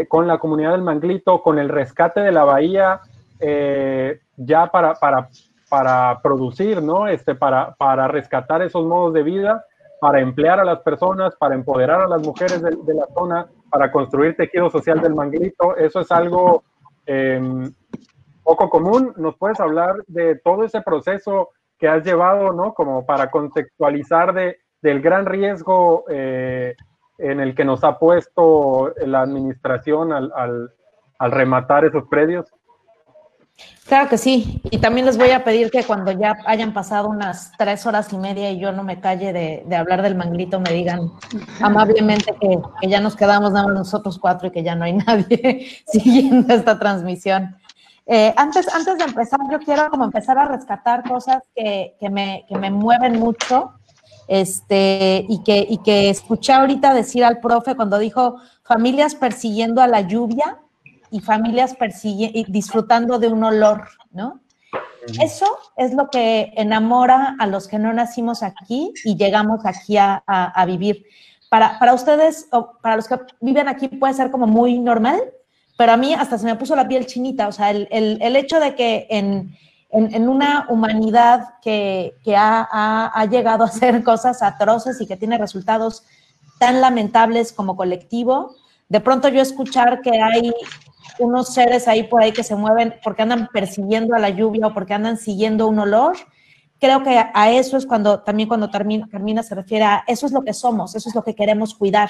con la comunidad del Manglito, con el rescate de la bahía, eh, ya para, para, para, producir, ¿no? Este, para, para rescatar esos modos de vida, para emplear a las personas, para empoderar a las mujeres de, la zona, para construir tejido social del manguito. Eso es algo em, poco común. ¿Nos puedes hablar de todo ese proceso que has llevado, ¿no? Como para contextualizar de, del gran riesgo eh, en el que nos ha puesto la administración al, al rematar esos predios? Claro que sí, y también les voy a pedir que cuando ya hayan pasado unas tres horas y media y yo no me calle de, hablar del manglito, me digan amablemente que, ya nos quedamos nada más nosotros cuatro y que ya no hay nadie siguiendo esta transmisión. Eh, antes, antes de empezar, yo quiero como empezar a rescatar cosas que, me, que me mueven mucho este, y, que, y que escuché ahorita decir al profe cuando dijo familias persiguiendo a la lluvia y familias y disfrutando de un olor, ¿no? Eso es lo que enamora a los que no nacimos aquí y llegamos aquí a, vivir. Para, para, ustedes, o para los que viven aquí, puede ser como muy normal, pero a mí hasta se me puso la piel chinita. O sea, el, el, hecho de que en, en, una humanidad que, que ha, ha, llegado a hacer cosas atroces y que tiene resultados tan lamentables como colectivo, de pronto yo escuchar que hay unos seres ahí por ahí que se mueven porque andan persiguiendo a la lluvia o porque andan siguiendo un olor. Creo que a eso es cuando también cuando termina se refiere a eso es lo que somos, eso es lo que queremos cuidar.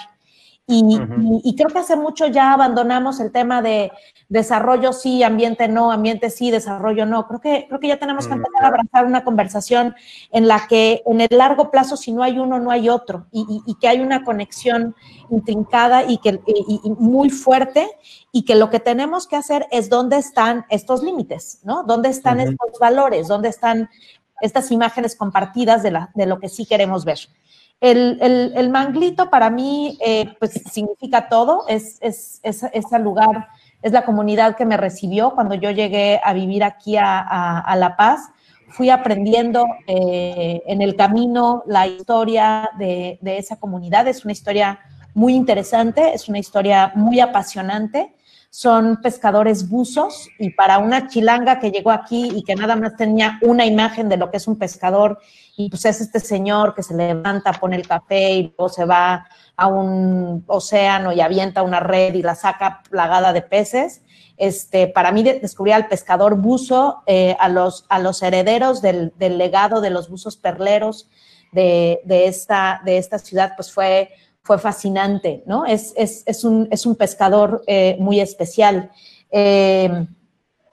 Y, creo que hace mucho ya abandonamos el tema de desarrollo sí, ambiente no, ambiente sí, desarrollo no. Creo que, creo que ya tenemos que empezar a abrazar una conversación en la que en el largo plazo, si no hay uno, no hay otro, y, que hay una conexión intrincada y, que, muy fuerte, y que lo que tenemos que hacer es dónde están estos límites, ¿no? ¿Dónde están estos valores? ¿Dónde están estas imágenes compartidas de, la, de lo que sí queremos ver? El, manglito para mí eh, pues significa todo, es, es, ese lugar, es la comunidad que me recibió cuando yo llegué a vivir aquí a, La Paz. Fui aprendiendo eh, en el camino la historia de, de esa comunidad, es una historia muy interesante, es una historia muy apasionante son pescadores buzos y para una chilanga que llegó aquí y que nada más tenía una imagen de lo que es un pescador y pues es este señor que se levanta, pone el café y luego se va a un océano y avienta una red y la saca plagada de peces. Este, para mí descubrir al pescador buzo, eh, a, los, a los herederos del, legado de los buzos perleros de, esta, de esta ciudad, pues fue fue fascinante, ¿no? Es, un, pescador eh, muy especial. Eh,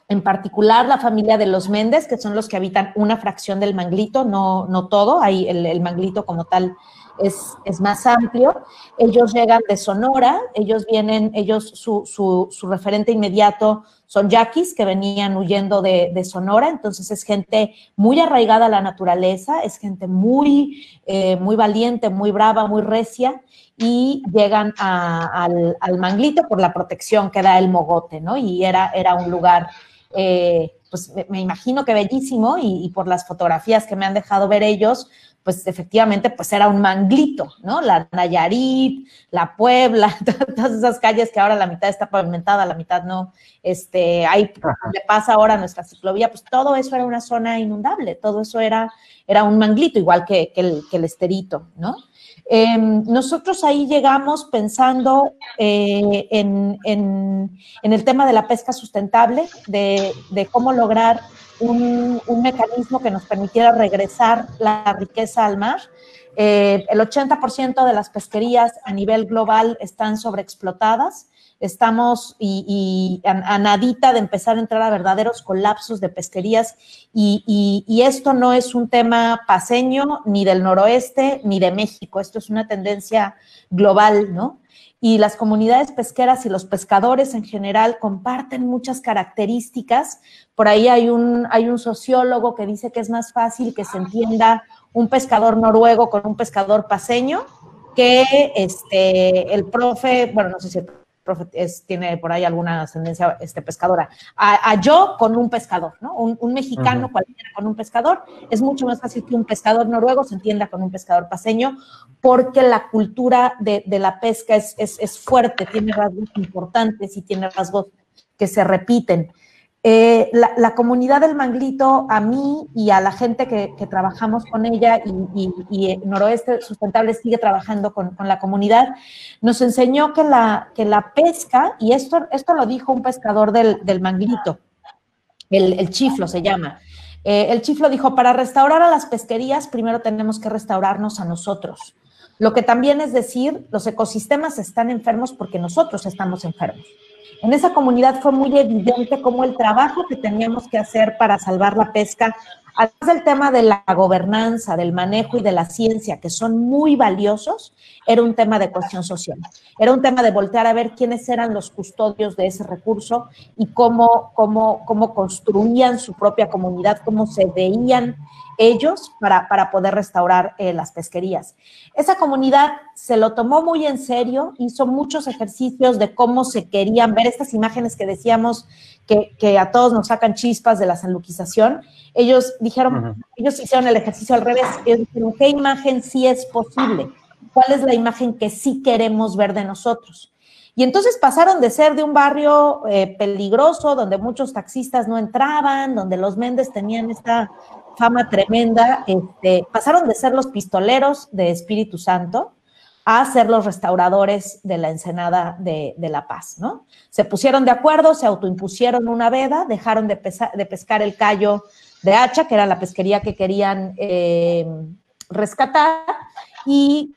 en particular la familia de los Méndez, que son los que habitan una fracción del manglito, no, no todo, ahí el, manglito como tal es, es, más amplio. Ellos llegan de Sonora, ellos vienen, ellos, su, su, referente inmediato son yaquis que venían huyendo de, de, Sonora, entonces es gente muy arraigada a la naturaleza, es gente muy, eh, muy valiente, muy brava, muy recia, y llegan al, al, manglito por la protección que da el mogote, ¿no? Y era, era un lugar eh, pues me, imagino que bellísimo y, por las fotografías que me han dejado ver ellos, pues efectivamente pues era un manglito, ¿no? La Nayarit, la Puebla, todas esas calles que ahora la mitad está pavimentada, la mitad no, este, ahí le pasa ahora nuestra ciclovía, pues todo eso era una zona inundable, todo eso era, era un manglito, igual que, el, que el esterito, ¿no? Em, nosotros ahí llegamos pensando eh, en, el tema de la pesca sustentable, de, cómo lograr un, mecanismo que nos permitiera regresar la riqueza al mar. Eh, el 80% de las pesquerías a nivel global están sobreexplotadas estamos y, a, nadita de empezar a entrar a verdaderos colapsos de pesquerías y, y, esto no es un tema paseño ni del noroeste ni de México, esto es una tendencia global, ¿no? Y las comunidades pesqueras y los pescadores en general comparten muchas características. Por ahí hay un, hay un sociólogo que dice que es más fácil que se entienda un pescador noruego con un pescador paseño que este, el profe, bueno, no sé si el tiene por ahí alguna ascendencia este, pescadora, a, yo con un pescador, ¿no? Un, mexicano cualquiera con un pescador, es mucho más fácil que un pescador noruego se entienda con un pescador paseño, porque la cultura de, la pesca es, es, fuerte, tiene rasgos importantes y tiene rasgos que se repiten. Eh, la, comunidad del Manglito, a mí y a la gente que, trabajamos con ella y, Noroeste Sustentable sigue trabajando con, la comunidad, nos enseñó que la, que la pesca, y esto, esto lo dijo un pescador del, Manglito, el, chiflo se llama, eh, el chiflo dijo, para restaurar a las pesquerías, primero tenemos que restaurarnos a nosotros. Lo que también es decir, los ecosistemas están enfermos porque nosotros estamos enfermos. En esa comunidad fue muy evidente cómo el trabajo que teníamos que hacer para salvar la pesca, además del tema de la gobernanza, del manejo y de la ciencia, que son muy valiosos, era un tema de cuestión social. Era un tema de voltear a ver quiénes eran los custodios de ese recurso y cómo, cómo, cómo construían su propia comunidad, cómo se veían ellos para, para poder restaurar eh, las pesquerías. Esa comunidad se lo tomó muy en serio, hizo muchos ejercicios de cómo se querían ver estas imágenes que decíamos que, que a todos nos sacan chispas de la sanluquización. Ellos dijeron, ellos hicieron el ejercicio al revés, ellos dijeron, ¿qué imagen sí es posible? ¿Cuál es la imagen que sí queremos ver de nosotros? Y entonces pasaron de ser de un barrio eh, peligroso, donde muchos taxistas no entraban, donde los Méndez tenían esta fama tremenda, este, pasaron de ser los pistoleros de Espíritu Santo a ser los restauradores de la Ensenada de, La Paz, ¿no? Se pusieron de acuerdo, se autoimpusieron una veda, dejaron de, pescar el callo de hacha, que era la pesquería que querían eh, rescatar, y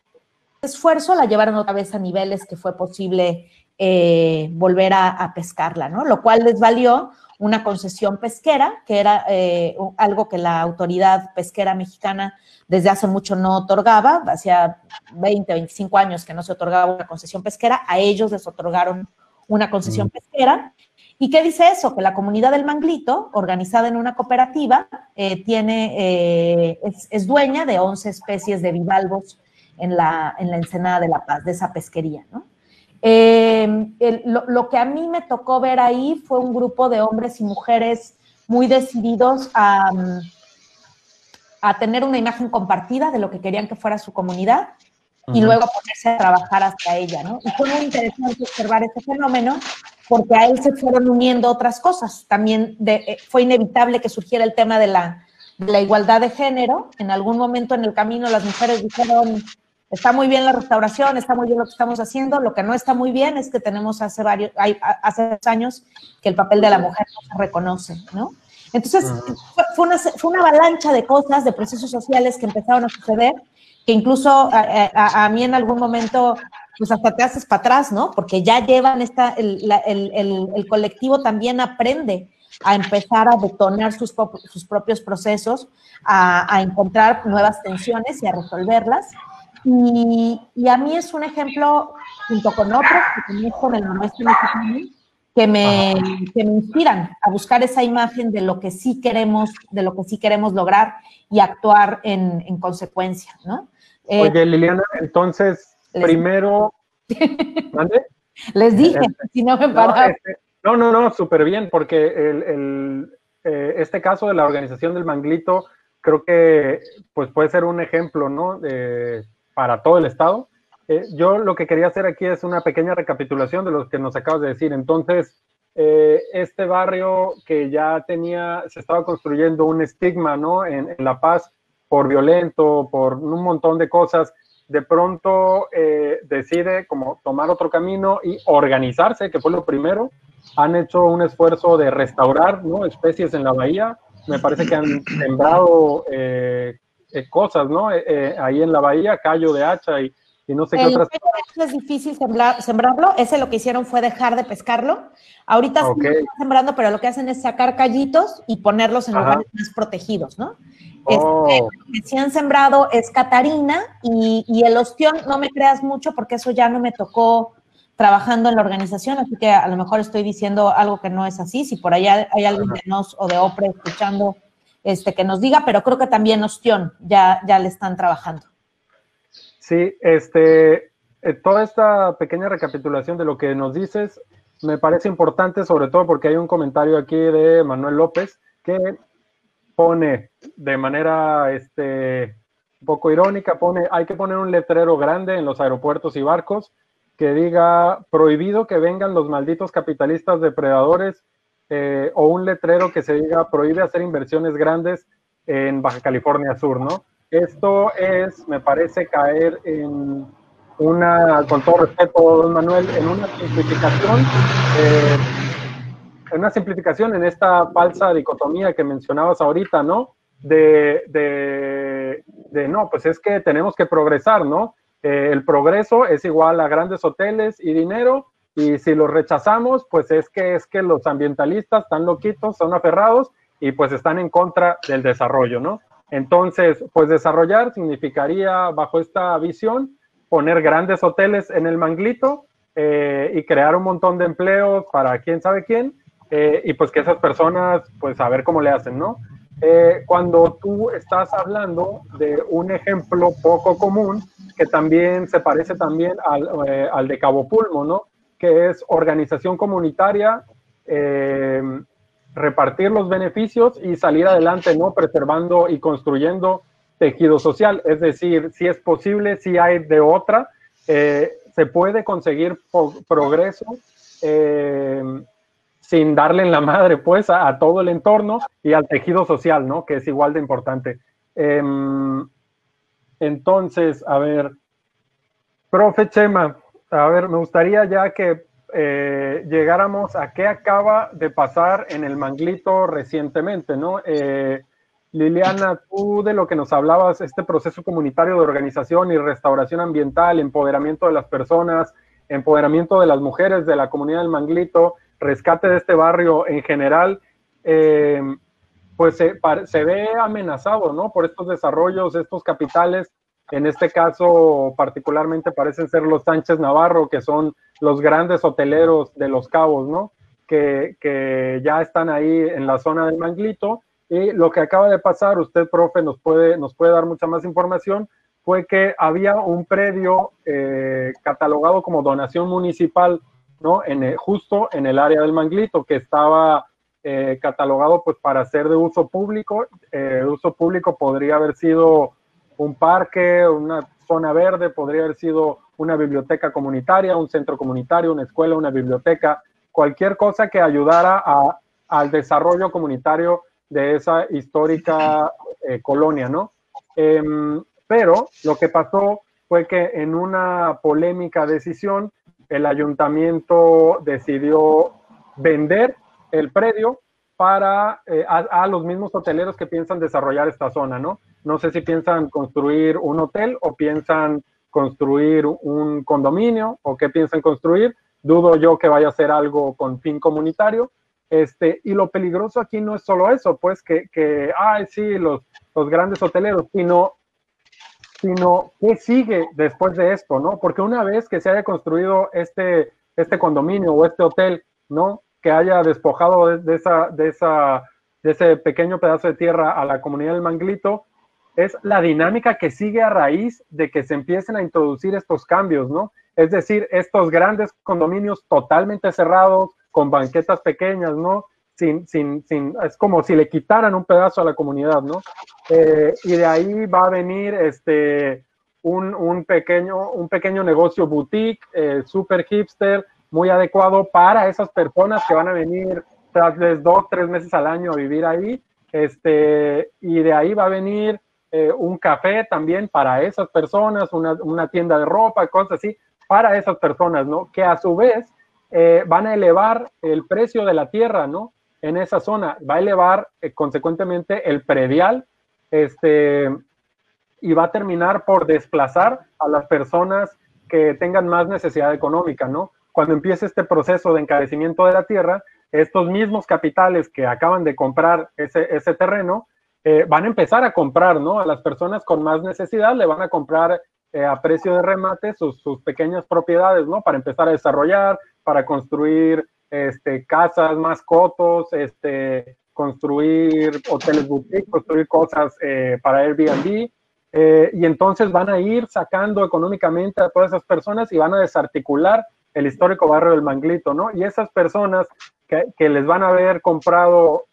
esfuerzo la llevaron otra vez a niveles que fue posible eh, volver a, pescarla, ¿no? Lo cual les valió una concesión pesquera, que era eh, algo que la autoridad pesquera mexicana desde hace mucho no otorgaba, hacía 20, 25 años que no se otorgaba una concesión pesquera, a ellos les otorgaron una concesión pesquera. ¿Y qué dice eso? Que la comunidad del Manglito, organizada en una cooperativa, eh, tiene, es, es, dueña de 11 especies de bivalvos en la, en la Ensenada de La Paz, de esa pesquería, ¿no? Eh, lo, que a mí me tocó ver ahí fue un grupo de hombres y mujeres muy decididos a, a tener una imagen compartida de lo que querían que fuera su comunidad y luego ponerse a trabajar hacia ella, ¿no? Y fue muy interesante observar ese fenómeno porque a él se fueron uniendo otras cosas. También eh, fue inevitable que surgiera el tema de la, de la igualdad de género. En algún momento en el camino las mujeres dijeron, Está muy bien la restauración, está muy bien lo que estamos haciendo. Lo que no está muy bien es que tenemos hace varios, hay, hace años que el papel de la mujer no se reconoce, ¿no? Entonces, fue, una, fue una avalancha de cosas, de procesos sociales que empezaron a suceder, que incluso a, mí en algún momento, pues hasta te haces para atrás, ¿no? Porque ya llevan esta, el, el, el, colectivo también aprende a empezar a detonar sus, sus propios procesos, a, a encontrar nuevas tensiones y a resolverlas. Y, a mí es un ejemplo, junto con otros, que conozco el noroeste mexicano, que me, que me inspiran a buscar esa imagen de lo que sí queremos, de lo que sí queremos lograr y actuar en, en consecuencia, ¿no? Eh, Oye, Liliana, entonces, primero... ¿Mande? Les dije, este, si no me paraba. Este, no, no, no, súper bien, porque el, el, eh, este caso de la organización del Manglito creo que pues puede ser un ejemplo, ¿no? De, para todo el estado. Eh, yo lo que quería hacer aquí es una pequeña recapitulación de lo que nos acabas de decir. Entonces, eh, este barrio que ya tenía, se estaba construyendo un estigma, ¿no? En, La Paz por violento, por un montón de cosas, de pronto eh, decide como tomar otro camino y organizarse, que fue lo primero. Han hecho un esfuerzo de restaurar, ¿no? Especies en la bahía. Me parece que han sembrado eh, cosas, ¿no? Eh, eh, ahí en la bahía, callo de hacha y, no sé qué otras. Es difícil sembrarlo, ese lo que hicieron fue dejar de pescarlo. Ahorita están sembrando, pero lo que hacen es sacar callitos y ponerlos en lugares más protegidos, ¿no? Oh. Este, lo que sí han sembrado es Catarina y, y, el ostión, no me creas mucho porque eso ya no me tocó trabajando en la organización, así que a lo mejor estoy diciendo algo que no es así. Si por allá hay alguien de nos o de OPRE escuchando este, que nos diga, pero creo que también Ostión ya, ya le están trabajando. Sí, este, eh, toda esta pequeña recapitulación de lo que nos dices me parece importante, sobre todo porque hay un comentario aquí de Manuel López que pone de manera este, un poco irónica, pone, hay que poner un letrero grande en los aeropuertos y barcos que diga prohibido que vengan los malditos capitalistas depredadores eh, o un letrero que se diga prohíbe hacer inversiones grandes en Baja California Sur, ¿no? Esto es, me parece, caer en una, con todo respeto, don Manuel, en una simplificación, eh, en una simplificación en esta falsa dicotomía que mencionabas ahorita, ¿no? De, de, de, no, pues es que tenemos que progresar, ¿no? Eh, el progreso es igual a grandes hoteles y dinero, y si los rechazamos, pues es que es que los ambientalistas están loquitos, son aferrados y pues están en contra del desarrollo, ¿no? Entonces, pues desarrollar significaría, bajo esta visión, poner grandes hoteles en el manglito eh, y crear un montón de empleos para quién sabe quién, eh, y pues que esas personas, pues a ver cómo le hacen, ¿no? Eh, cuando tú estás hablando de un ejemplo poco común, que también se parece también al, al de Cabo Pulmo, ¿no? Que es organización comunitaria, repartir los beneficios y salir adelante, ¿no? Preservando y construyendo tejido social. Es decir, si es posible, si hay de otra, eh, se puede conseguir progreso eh, sin darle en la madre, pues, a, todo el entorno y al tejido social, ¿no? Que es igual de importante. Em, entonces, a ver, profe Chema, a ver, me gustaría ya que eh, llegáramos a qué acaba de pasar en el Manglito recientemente, ¿no? Eh, Liliana, tú de lo que nos hablabas, este proceso comunitario de organización y restauración ambiental, empoderamiento de las personas, empoderamiento de las mujeres de la comunidad del Manglito, rescate de este barrio en general, eh, pues se, se, ve amenazado, ¿no? Por estos desarrollos, estos capitales, en este caso particularmente parecen ser los Sánchez Navarro, que son los grandes hoteleros de Los Cabos, ¿no? Que, ya están ahí en la zona del Manglito. Y lo que acaba de pasar, usted, profe, nos puede, nos puede dar mucha más información, fue que había un predio eh, catalogado como donación municipal, ¿no? En eh, justo en el área del Manglito, que estaba eh, catalogado pues para ser de uso público. de uso público podría haber sido un parque, una zona verde, podría haber sido una biblioteca comunitaria, un centro comunitario, una escuela, una biblioteca, cualquier cosa que ayudara al desarrollo comunitario de esa histórica eh, colonia, ¿no? Em, pero lo que pasó fue que en una polémica decisión, el ayuntamiento decidió vender el predio para eh, a, los mismos hoteleros que piensan desarrollar esta zona, ¿no? No sé si piensan construir un hotel o piensan construir un condominio o qué piensan construir. Dudo yo que vaya a ser algo con fin comunitario. Este, y lo peligroso aquí no es solo eso, pues que, que ay, sí, los, los grandes hoteleros, sino, sino qué sigue después de esto, ¿no? Porque una vez que se haya construido este, este condominio o este hotel, ¿no? Que haya despojado de, esa, de, esa, de ese pequeño pedazo de tierra a la comunidad del Manglito, es la dinámica que sigue a raíz de que se empiecen a introducir estos cambios, ¿no? Es decir, estos grandes condominios totalmente cerrados, con banquetas pequeñas, ¿no? Sin, sin, sin, es como si le quitaran un pedazo a la comunidad, ¿no? Eh, y de ahí va a venir este, un, un pequeño, un pequeño negocio boutique, eh, super hipster, muy adecuado para esas personas que van a venir tras dos, tres meses al año a vivir ahí. Este, y de ahí va a venir eh, un café también para esas personas, una, tienda de ropa, cosas así, para esas personas, ¿no? Que a su vez eh, van a elevar el precio de la tierra, ¿no? En esa zona, va a elevar eh, consecuentemente el predial, este, y va a terminar por desplazar a las personas que tengan más necesidad económica, ¿no? Cuando empiece este proceso de encarecimiento de la tierra, estos mismos capitales que acaban de comprar ese, ese terreno, eh, van a empezar a comprar, ¿no? A las personas con más necesidad le van a comprar eh, a precio de remate sus, pequeñas propiedades, ¿no? Para empezar a desarrollar, para construir este, casas, mascotos, este, construir hoteles boutique, construir cosas eh, para Airbnb. y entonces van a ir sacando económicamente a todas esas personas y van a desarticular el histórico barrio del Manglito, ¿no? Y esas personas que, les van a haber comprado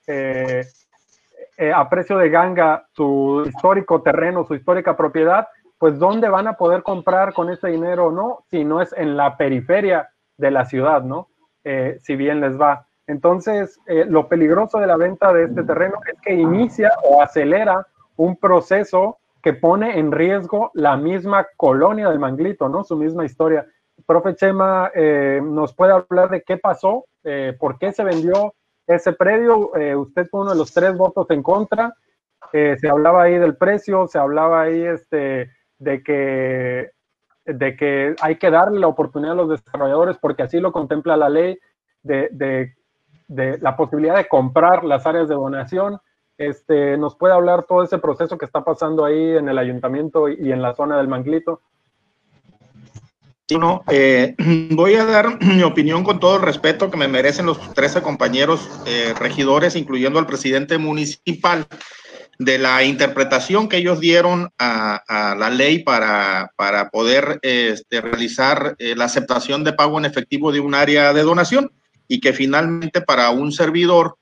a precio de ganga su histórico terreno, su histórica propiedad, pues ¿dónde van a poder comprar con ese dinero no? Si no es en la periferia de la ciudad, ¿no? Eh, si bien les va. Entonces, eh, lo peligroso de la venta de este terreno es que inicia o acelera un proceso que pone en riesgo la misma colonia del Manglito, ¿no? Su misma historia. Profe Chema, ¿nos puede hablar de qué pasó? ¿Por qué se vendió? Ese predio, eh, usted fue uno de los tres votos en contra. Eh, se hablaba ahí del precio, se hablaba ahí este, de que de que hay que darle la oportunidad a los desarrolladores porque así lo contempla la ley de, de, de la posibilidad de comprar las áreas de donación. Este, ¿Nos puede hablar todo ese proceso que está pasando ahí en el ayuntamiento y en la zona del Manglito? No, eh, voy a dar mi opinión con todo el respeto que me merecen los 13 compañeros eh, regidores, incluyendo al presidente municipal, de la interpretación que ellos dieron a, la ley para, para poder este, realizar eh, la aceptación de pago en efectivo de un área de donación y que finalmente para un servidor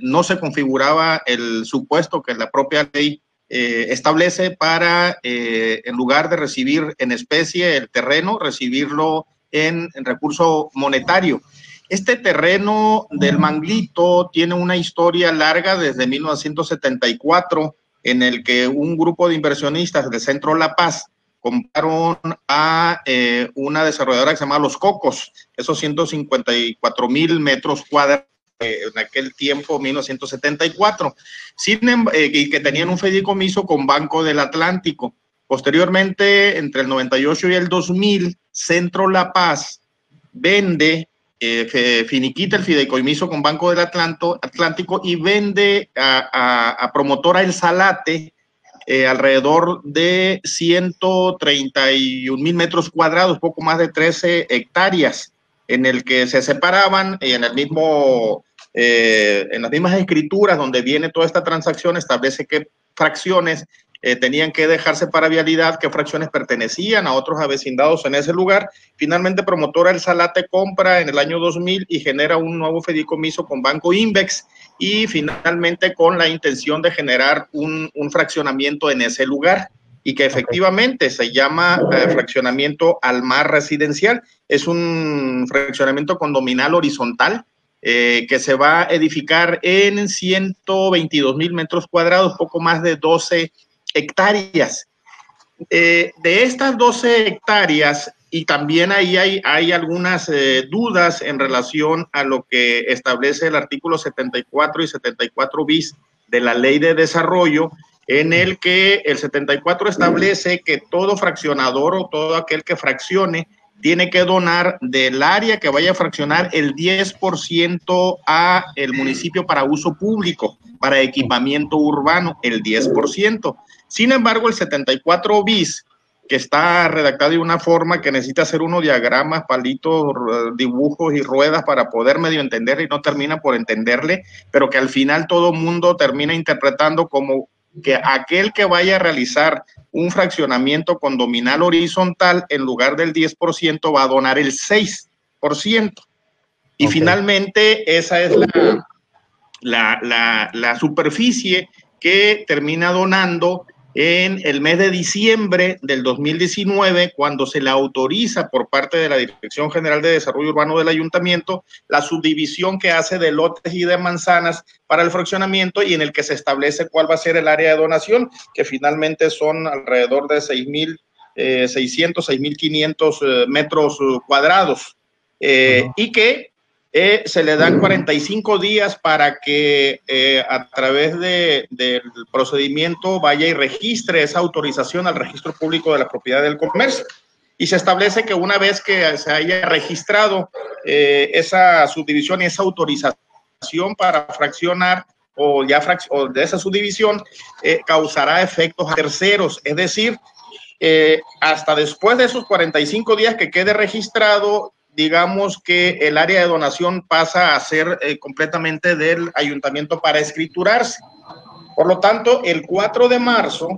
no se configuraba el supuesto que la propia ley eh, establece para, eh, en lugar de recibir en especie el terreno, recibirlo en, recurso monetario. Este terreno del Manglito tiene una historia larga desde 1974, en el que un grupo de inversionistas del Centro La Paz compraron a eh, una desarrolladora que se llama Los Cocos, esos 154 mil metros cuadrados en aquel tiempo, 1974, sin, eh, y que tenían un fideicomiso con Banco del Atlántico. Posteriormente, entre el 98 y el 2000, Centro La Paz vende, eh, finiquita el fideicomiso con Banco del Atlántico y vende a, promotora El Salate eh, alrededor de 131 mil metros cuadrados, poco más de 13 hectáreas en el que se separaban y en el mismo, eh, en las mismas escrituras donde viene toda esta transacción establece que fracciones eh, tenían que dejarse para vialidad, qué fracciones pertenecían a otros avecindados en ese lugar. Finalmente, promotora El Salate compra en el año 2000 y genera un nuevo fideicomiso con Banco Invex y finalmente con la intención de generar un, un fraccionamiento en ese lugar y que efectivamente se llama eh, fraccionamiento al mar residencial. Es un fraccionamiento condominal horizontal eh, que se va a edificar en 122 mil metros cuadrados, poco más de 12 hectáreas. Eh, de estas 12 hectáreas, y también ahí hay, hay algunas dudas en relación a lo que establece el artículo 74 y 74 bis de la ley de desarrollo, en el que el 74 establece que todo fraccionador o todo aquel que fraccione tiene que donar del área que vaya a fraccionar el 10% a el municipio para uso público, para equipamiento urbano, el 10%. Sin embargo, el 74 bis, que está redactado de una forma que necesita hacer unos diagramas, palitos, dibujos y ruedas para poder medio entender y no termina por entenderle, pero que al final todo mundo termina interpretando como que aquel que vaya a realizar un fraccionamiento condominal horizontal, en lugar del 10%, va a donar el 6%. Y finalmente, esa es la, la, la, la superficie que termina donando en el mes de diciembre del 2019, cuando se le autoriza por parte de la Dirección General de Desarrollo Urbano del Ayuntamiento la subdivisión que hace de lotes y de manzanas para el fraccionamiento y en el que se establece cuál va a ser el área de donación, que finalmente son alrededor de 6.600, 6.500 eh, metros cuadrados. Eh, y que eh, se le dan 45 días para que eh, a través de, del procedimiento vaya y registre esa autorización al registro público de la propiedad del comercio. Y se establece que una vez que se haya registrado eh, esa subdivisión y esa autorización para fraccionar o ya o de esa subdivisión, causará efectos a terceros. Es decir, hasta después de esos 45 días que quede registrado, digamos que el área de donación pasa a ser eh, completamente del ayuntamiento para escriturarse. Por lo tanto, el 4 de marzo,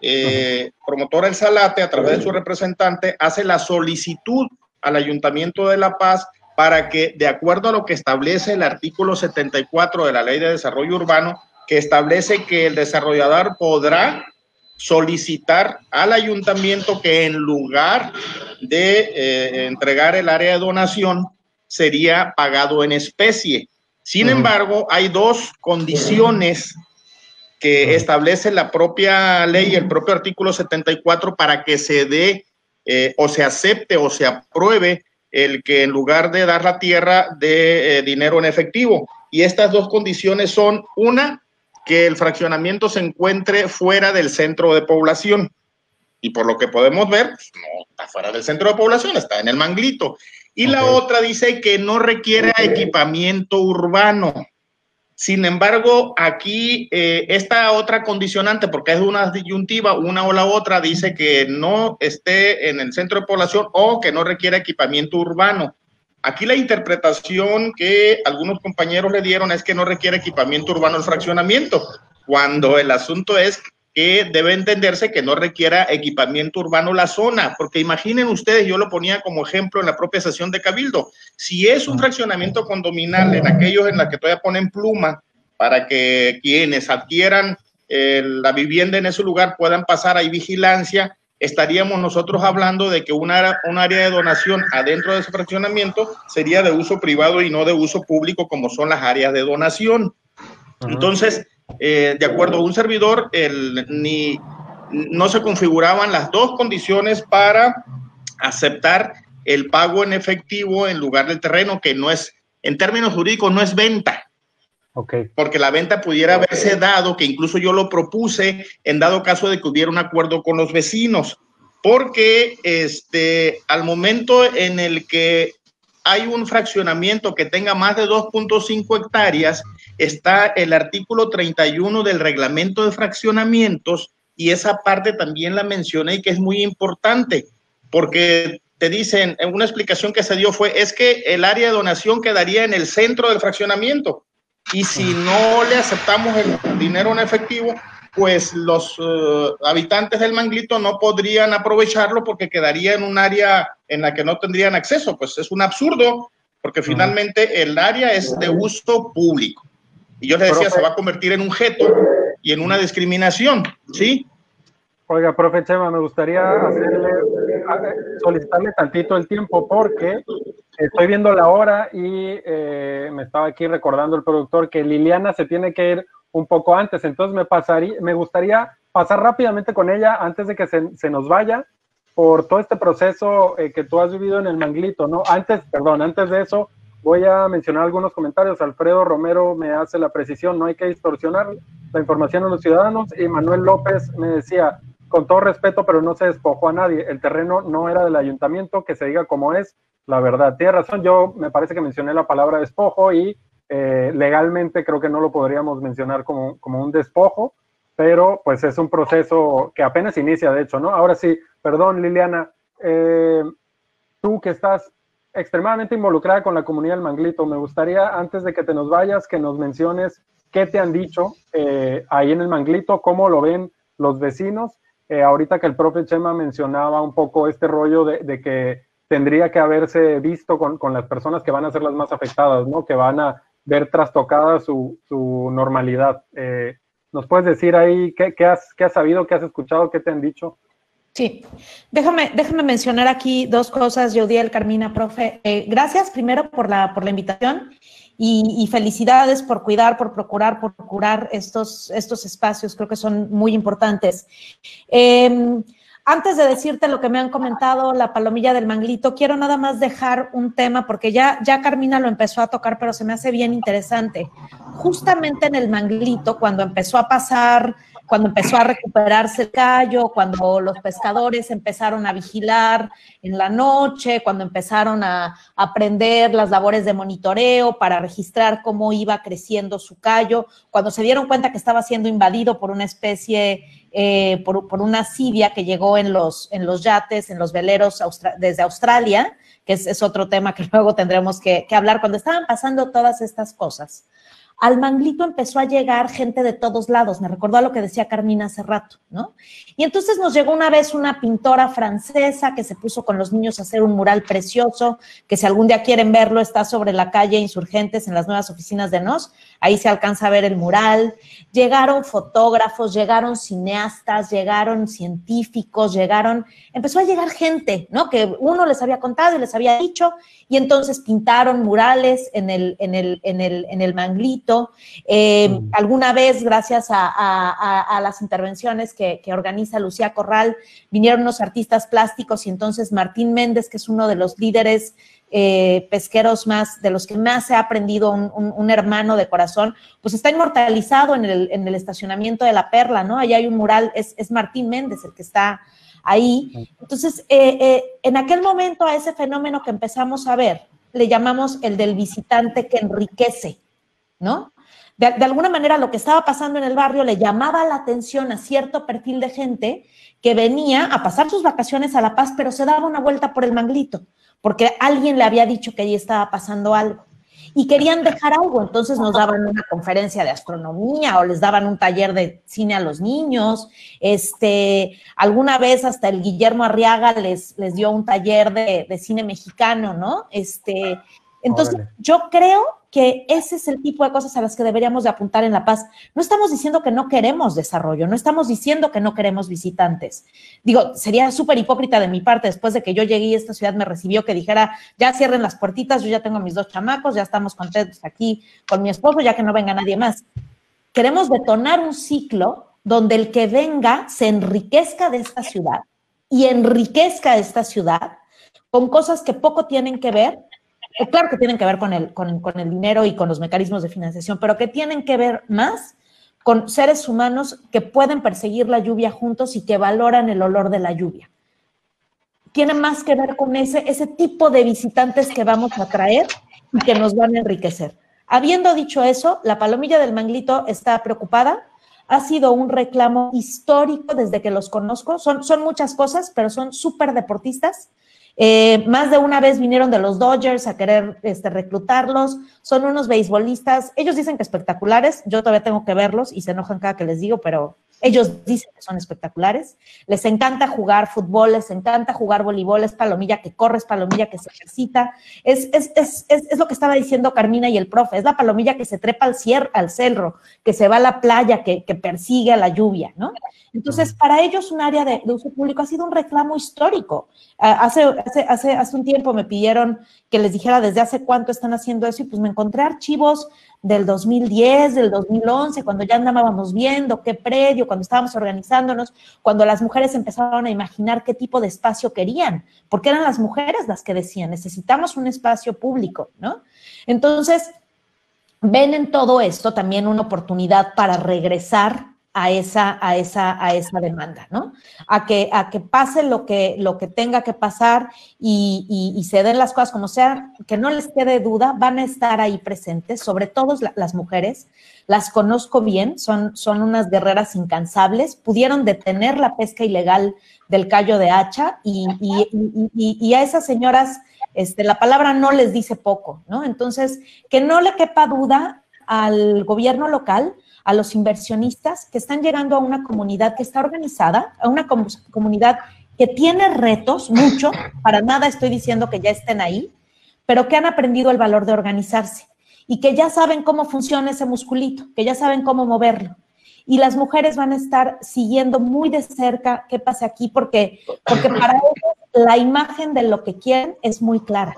eh, promotora El Salate, a través de su representante, hace la solicitud al Ayuntamiento de La Paz para que, de acuerdo a lo que establece el artículo 74 de la Ley de Desarrollo Urbano, que establece que el desarrollador podrá solicitar al ayuntamiento que en lugar de eh, entregar el área de donación sería pagado en especie. Sin embargo, hay dos condiciones que establece la propia ley, el propio artículo 74, para que se dé eh, o se acepte o se apruebe el que en lugar de dar la tierra de eh, dinero en efectivo. Y estas dos condiciones son, una, que el fraccionamiento se encuentre fuera del centro de población. Y por lo que podemos ver, pues, no está fuera del centro de población, está en el manglito. Y la otra dice que no requiere equipamiento urbano. Sin embargo, aquí eh, esta otra condicionante, porque es una disyuntiva, una o la otra, dice que no esté en el centro de población o que no requiere equipamiento urbano. Aquí la interpretación que algunos compañeros le dieron es que no requiere equipamiento urbano el fraccionamiento, cuando el asunto es que debe entenderse que no requiera equipamiento urbano la zona, porque imaginen ustedes, yo lo ponía como ejemplo en la propia sesión de Cabildo, si es un fraccionamiento condominal en aquellos en los que todavía ponen pluma para que quienes adquieran eh, la vivienda en ese lugar puedan pasar, hay vigilancia, estaríamos nosotros hablando de que un área, un área de donación adentro de ese fraccionamiento sería de uso privado y no de uso público como son las áreas de donación. Entonces, eh, de acuerdo a un servidor, el, ni, no se configuraban las dos condiciones para aceptar el pago en efectivo en lugar del terreno, que no es, en términos jurídicos, no es venta. Okay. Porque la venta pudiera haberse dado, que incluso yo lo propuse, en dado caso de que hubiera un acuerdo con los vecinos. Porque este, al momento en el que hay un fraccionamiento que tenga más de 2.5 hectáreas, está el artículo 31 del reglamento de fraccionamientos y esa parte también la mencioné y que es muy importante porque te dicen, en una explicación que se dio fue, es que el área de donación quedaría en el centro del fraccionamiento y si no le aceptamos el dinero en efectivo, pues los eh, habitantes del manglito no podrían aprovecharlo porque quedaría en un área en la que no tendrían acceso. Pues es un absurdo porque finalmente el área es de uso público. Y yo le decía, se va a convertir en un jeto y en una discriminación, ¿sí? Oiga, profe Chema, me gustaría hacerle, solicitarle tantito el tiempo porque estoy viendo la hora y eh, me estaba aquí recordando el productor que Liliana se tiene que ir un poco antes, entonces me pasaría, me gustaría pasar rápidamente con ella antes de que se, se nos vaya por todo este proceso eh, que tú has vivido en el Manglito, ¿no? Antes, perdón, antes de eso, Voy a mencionar algunos comentarios. Alfredo Romero me hace la precisión, no hay que distorsionar la información a los ciudadanos. Y Manuel López me decía, con todo respeto, pero no se despojó a nadie. El terreno no era del ayuntamiento, que se diga como es, la verdad. Tiene razón, yo me parece que mencioné la palabra despojo y eh, legalmente creo que no lo podríamos mencionar como, como un despojo, pero pues es un proceso que apenas inicia, de hecho, ¿no? Ahora sí, perdón, Liliana, eh, tú que estás extremadamente involucrada con la comunidad del Manglito. Me gustaría, antes de que te nos vayas, que nos menciones qué te han dicho eh, ahí en el Manglito, cómo lo ven los vecinos. Ahorita que el profe Chema mencionaba un poco este rollo de, que tendría que haberse visto con, las personas que van a ser las más afectadas, ¿no? Que van a ver trastocada su, normalidad. Eh, ¿Nos puedes decir ahí qué, qué, has, qué has sabido, qué has escuchado, qué te han dicho? Sí, déjame, déjame mencionar aquí dos cosas, Yodiel, Carmina, profe. Eh, gracias primero por la, por la invitación y, felicidades por cuidar, por procurar, por procurar estos, estos espacios, creo que son muy importantes. Em, antes de decirte lo que me han comentado, la palomilla del manglito, quiero nada más dejar un tema, porque ya, ya Carmina lo empezó a tocar, pero se me hace bien interesante. Justamente en el manglito, cuando empezó a pasar cuando empezó a recuperarse el callo, cuando los pescadores empezaron a vigilar en la noche, cuando empezaron a aprender las labores de monitoreo para registrar cómo iba creciendo su callo, cuando se dieron cuenta que estaba siendo invadido por una especie, eh, por, una cibia que llegó en los, en los yates, en los veleros desde Australia, que es, otro tema que luego tendremos que hablar, cuando estaban pasando todas estas cosas al manglito empezó a llegar gente de todos lados. Me recordó a lo que decía Carmina hace rato, ¿no? Y entonces nos llegó una vez una pintora francesa que se puso con los niños a hacer un mural precioso, que si algún día quieren verlo, está sobre la calle Insurgentes en las nuevas oficinas de NOS. Ahí se alcanza a ver el mural. Llegaron fotógrafos, llegaron cineastas, llegaron científicos, llegaron, empezó a llegar gente, ¿no? Que uno les había contado y les había dicho, y entonces pintaron murales en el, en el, en el, en el manglito. Eh, mm. Alguna vez, gracias a, las intervenciones que, organiza Lucía Corral, vinieron unos artistas plásticos y entonces Martín Méndez, que es uno de los líderes eh, pesqueros más, de los que más se ha aprendido un, hermano de corazón, pues está inmortalizado en el, en el, estacionamiento de la Perla, ¿no? Allá hay un mural, es, Martín Méndez el que está ahí. Entonces, eh, eh, en aquel momento a ese fenómeno que empezamos a ver, le llamamos el del visitante que enriquece, ¿no? De, alguna manera lo que estaba pasando en el barrio le llamaba la atención a cierto perfil de gente que venía a pasar sus vacaciones a La Paz, pero se daba una vuelta por el manglito, porque alguien le había dicho que allí estaba pasando algo. Y querían dejar algo, entonces nos daban una conferencia de astronomía o les daban un taller de cine a los niños, este, alguna vez hasta el Guillermo Arriaga les, les dio un taller de, de cine mexicano, ¿no? Este, entonces, yo creo que ese es el tipo de cosas a las que deberíamos de apuntar en La Paz. No estamos diciendo que no queremos desarrollo, no estamos diciendo que no queremos visitantes. Digo, sería súper hipócrita de mi parte después de que yo llegué y esta ciudad me recibió que dijera, ya cierren las puertitas, yo ya tengo mis dos chamacos, ya estamos contentos aquí con mi esposo, ya que no venga nadie más. Queremos detonar un ciclo donde el que venga se enriquezca de esta ciudad y enriquezca esta ciudad con cosas que poco tienen que ver claro que tienen que ver con el, con, el dinero y con los mecanismos de financiación, pero que tienen que ver más con seres humanos que pueden perseguir la lluvia juntos y que valoran el olor de la lluvia. Tiene más que ver con ese, ese tipo de visitantes que vamos a traer y que nos van a enriquecer. Habiendo dicho eso, la palomilla del manglito está preocupada. Ha sido un reclamo histórico desde que los conozco. Son, son muchas cosas, pero son súper deportistas. Eh, más de una vez vinieron de los Dodgers a querer este, reclutarlos. Son unos beisbolistas. Ellos dicen que espectaculares. Yo todavía tengo que verlos y se enojan cada que les digo, pero ellos dicen que son espectaculares. Les encanta jugar fútbol, les encanta jugar voleibol. Es palomilla que corre, es palomilla que se ejercita. Es, es, es, es, lo que estaba diciendo Carmina y el profe. Es la palomilla que se trepa al, cier, al cerro, que se va a la playa, que, que persigue a la lluvia, ¿no? Entonces, para ellos un área de, uso público ha sido un reclamo histórico. Ah, hace, hace, hace, hace un tiempo me pidieron que les dijera desde hace cuánto están haciendo eso y pues me encontré archivos del 2010, del 2011, cuando ya andábamos viendo qué predio, cuando estábamos organizándonos, cuando las mujeres empezaron a imaginar qué tipo de espacio querían, porque eran las mujeres las que decían, necesitamos un espacio público, ¿no? Entonces, ven en todo esto también una oportunidad para regresar a esa, a esa, a esa demanda, ¿no? A que, a que pase lo que, lo que tenga que pasar y, y, se den las cosas como sea, que no les quede duda, van a estar ahí presentes, sobre todo las mujeres, las conozco bien, son, son unas guerreras incansables, pudieron detener la pesca ilegal del callo de hacha y, y a esas señoras, este, la palabra no les dice poco, ¿no? Entonces, que no le quepa duda al gobierno local, a los inversionistas que están llegando a una comunidad que está organizada, a una comunidad que tiene retos, mucho, para nada estoy diciendo que ya estén ahí, pero que han aprendido el valor de organizarse y que ya saben cómo funciona ese musculito, que ya saben cómo moverlo. Y las mujeres van a estar siguiendo muy de cerca qué pasa aquí, porque, porque para ellos la imagen de lo que quieren es muy clara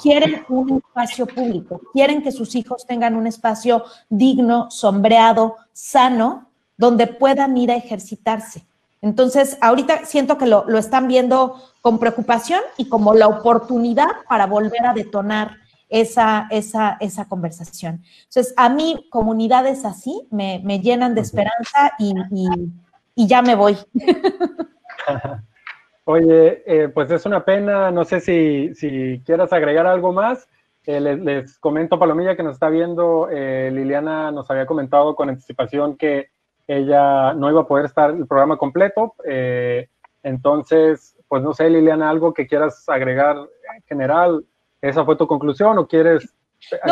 quieren un espacio público, quieren que sus hijos tengan un espacio digno, sombreado, sano, donde puedan ir a ejercitarse. Entonces, ahorita siento que lo, están viendo con preocupación y como la oportunidad para volver a detonar esa, esa, esa conversación. Entonces, a mí comunidades así me, llenan de esperanza y, y ya me voy. Oye, eh, pues es una pena, no sé si, si quieras agregar algo más. Eh, les, comento, Palomilla, que nos está viendo, eh, Liliana nos había comentado con anticipación que ella no iba a poder estar el programa completo. entonces, pues no sé, Liliana, algo que quieras agregar en general. ¿Esa fue tu conclusión o quieres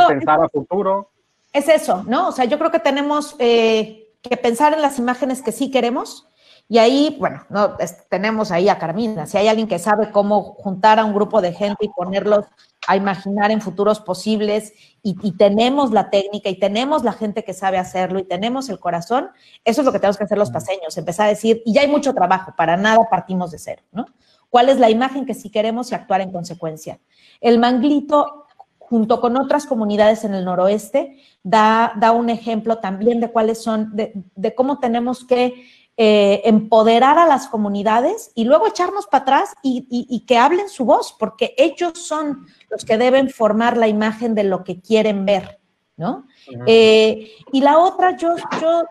pensar a futuro? Es eso, ¿no? O sea, yo creo que tenemos que pensar en las imágenes que sí queremos y ahí, bueno, no, tenemos ahí a Carmina. Si hay alguien que sabe cómo juntar a un grupo de gente y ponerlos a imaginar en futuros posibles y, tenemos la técnica y tenemos la gente que sabe hacerlo y tenemos el corazón, eso es lo que tenemos que hacer los paseños, empezar a decir, y ya hay mucho trabajo, para nada partimos de cero, ¿no? ¿Cuál es la imagen que sí queremos y actuar en consecuencia? El manglito junto con otras comunidades en el noroeste, da, da un ejemplo también de cuáles son, de, de cómo tenemos que eh, empoderar a las comunidades y luego echarnos para atrás y, que hablen su voz, porque ellos son los que deben formar la imagen de lo que quieren ver, ¿no? Eh, y la otra, yo, yo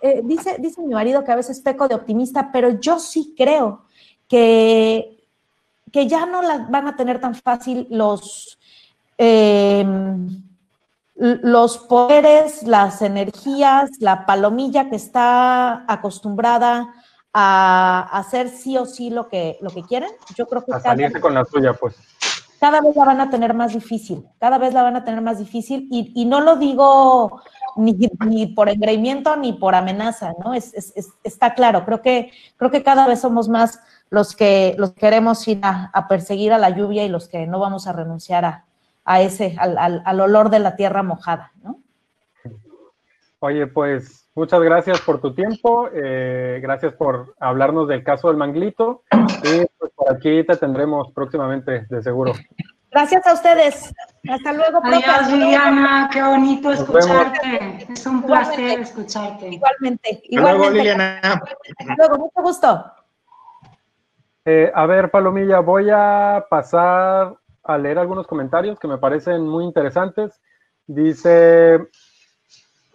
eh, dice, dice mi marido que a veces peco de optimista, pero yo sí creo que, que ya no la van a tener tan fácil los, em, los poderes, las energías, la palomilla que está acostumbrada a hacer sí o sí lo que, lo que quieren. Yo creo que... A salirse con la suya, pues cada vez la van a tener más difícil, cada vez la van a tener más difícil y, no lo digo ni, por engreimiento ni por amenaza, ¿no? Es, está claro, creo que, creo que cada vez somos más los que los queremos ir a, perseguir a la lluvia y los que no vamos a renunciar a, a ese, al, al, olor de la tierra mojada, ¿no? Oye, pues muchas gracias por tu tiempo, eh, gracias por hablarnos del caso del manglito y pues por aquí te tendremos próximamente, de seguro. Gracias a ustedes. Hasta luego, Adiós, Liliana, qué bonito escucharte. Es un placer escucharte. Igualmente, igualmente. luego, Liliana. Hasta luego, mucho gusto. Eh, a ver, Palomilla, voy a pasar a leer algunos comentarios que me parecen muy interesantes. Dice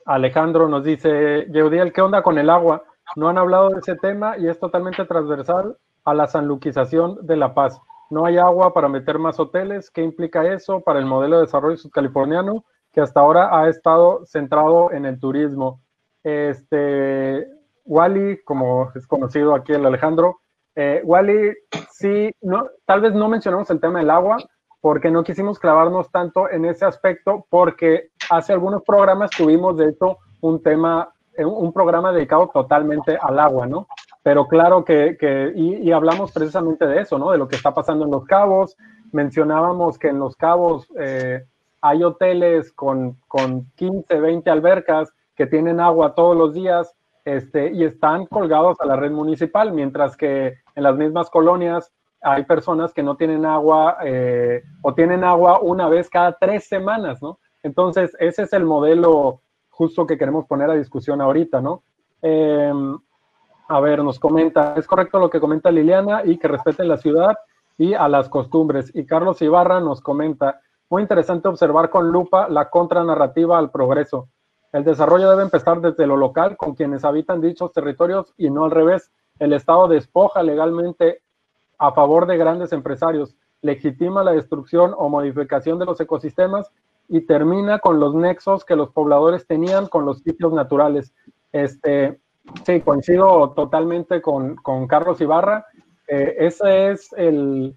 Alejandro nos dice, Yeudiel, ¿qué onda con el agua? No han hablado de ese tema y es totalmente transversal a la sanluquización de La Paz. No hay agua para meter más hoteles. ¿Qué implica eso para el modelo de desarrollo subcaliforniano que hasta ahora ha estado centrado en el turismo? Este, Wally, como es conocido aquí el Alejandro, eh, Wally, sí, no, tal vez no mencionamos el tema del agua porque no quisimos clavarnos tanto en ese aspecto porque hace algunos programas tuvimos, de hecho, un tema, eh, un programa dedicado totalmente al agua, ¿no? Pero claro que, que y, hablamos precisamente de eso, ¿no? De lo que está pasando en Los Cabos. Mencionábamos que en Los Cabos eh, hay hoteles con, con 15, 20 albercas que tienen agua todos los días este, y están colgados a la red municipal, mientras que en las mismas colonias hay personas que no tienen agua eh, o tienen agua una vez cada tres semanas, ¿no? Entonces, ese es el modelo justo que queremos poner a discusión ahorita, ¿no? Em, a ver, nos comenta, es correcto lo que comenta Liliana y que respeten la ciudad y a las costumbres. Y Carlos Ibarra nos comenta, muy interesante observar con lupa la contranarrativa al progreso. El desarrollo debe empezar desde lo local, con quienes habitan dichos territorios y no al revés. El Estado despoja legalmente a favor de grandes empresarios, legitima la destrucción o modificación de los ecosistemas y termina con los nexos que los pobladores tenían con los sitios naturales. Este, sí, coincido totalmente con, Carlos Ibarra. Eh, esa es el,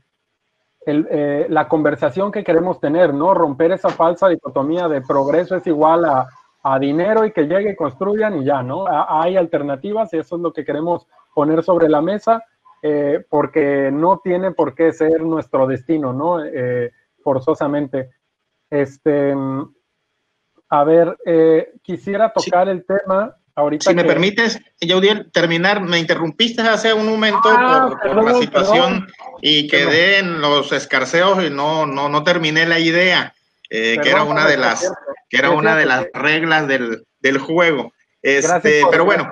eh, la conversación que queremos tener, ¿no? Romper esa falsa dicotomía de progreso es igual a, dinero y que llegue y construyan y ya, ¿no? hay alternativas y eso es lo que queremos poner sobre la mesa eh, porque no tiene por qué ser nuestro destino, ¿no? forzosamente. Este, a ver, eh, quisiera tocar el tema ahorita. Si me permites, Yaudiel, terminar, me interrumpiste hace un momento ah, por, la situación y quedé en los escarceos y no, no, no terminé la idea, eh, que era una de las, que era una de las reglas del, del juego. Este, pero bueno,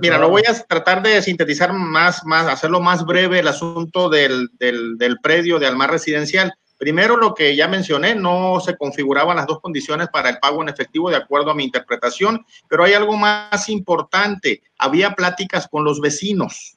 mira, lo voy a tratar de sintetizar más, más, hacerlo más breve el asunto del, del, del predio de Almar Residencial. Primero, lo que ya mencioné, no se configuraban las dos condiciones para el pago en efectivo de acuerdo a mi interpretación, pero hay algo más importante. Había pláticas con los vecinos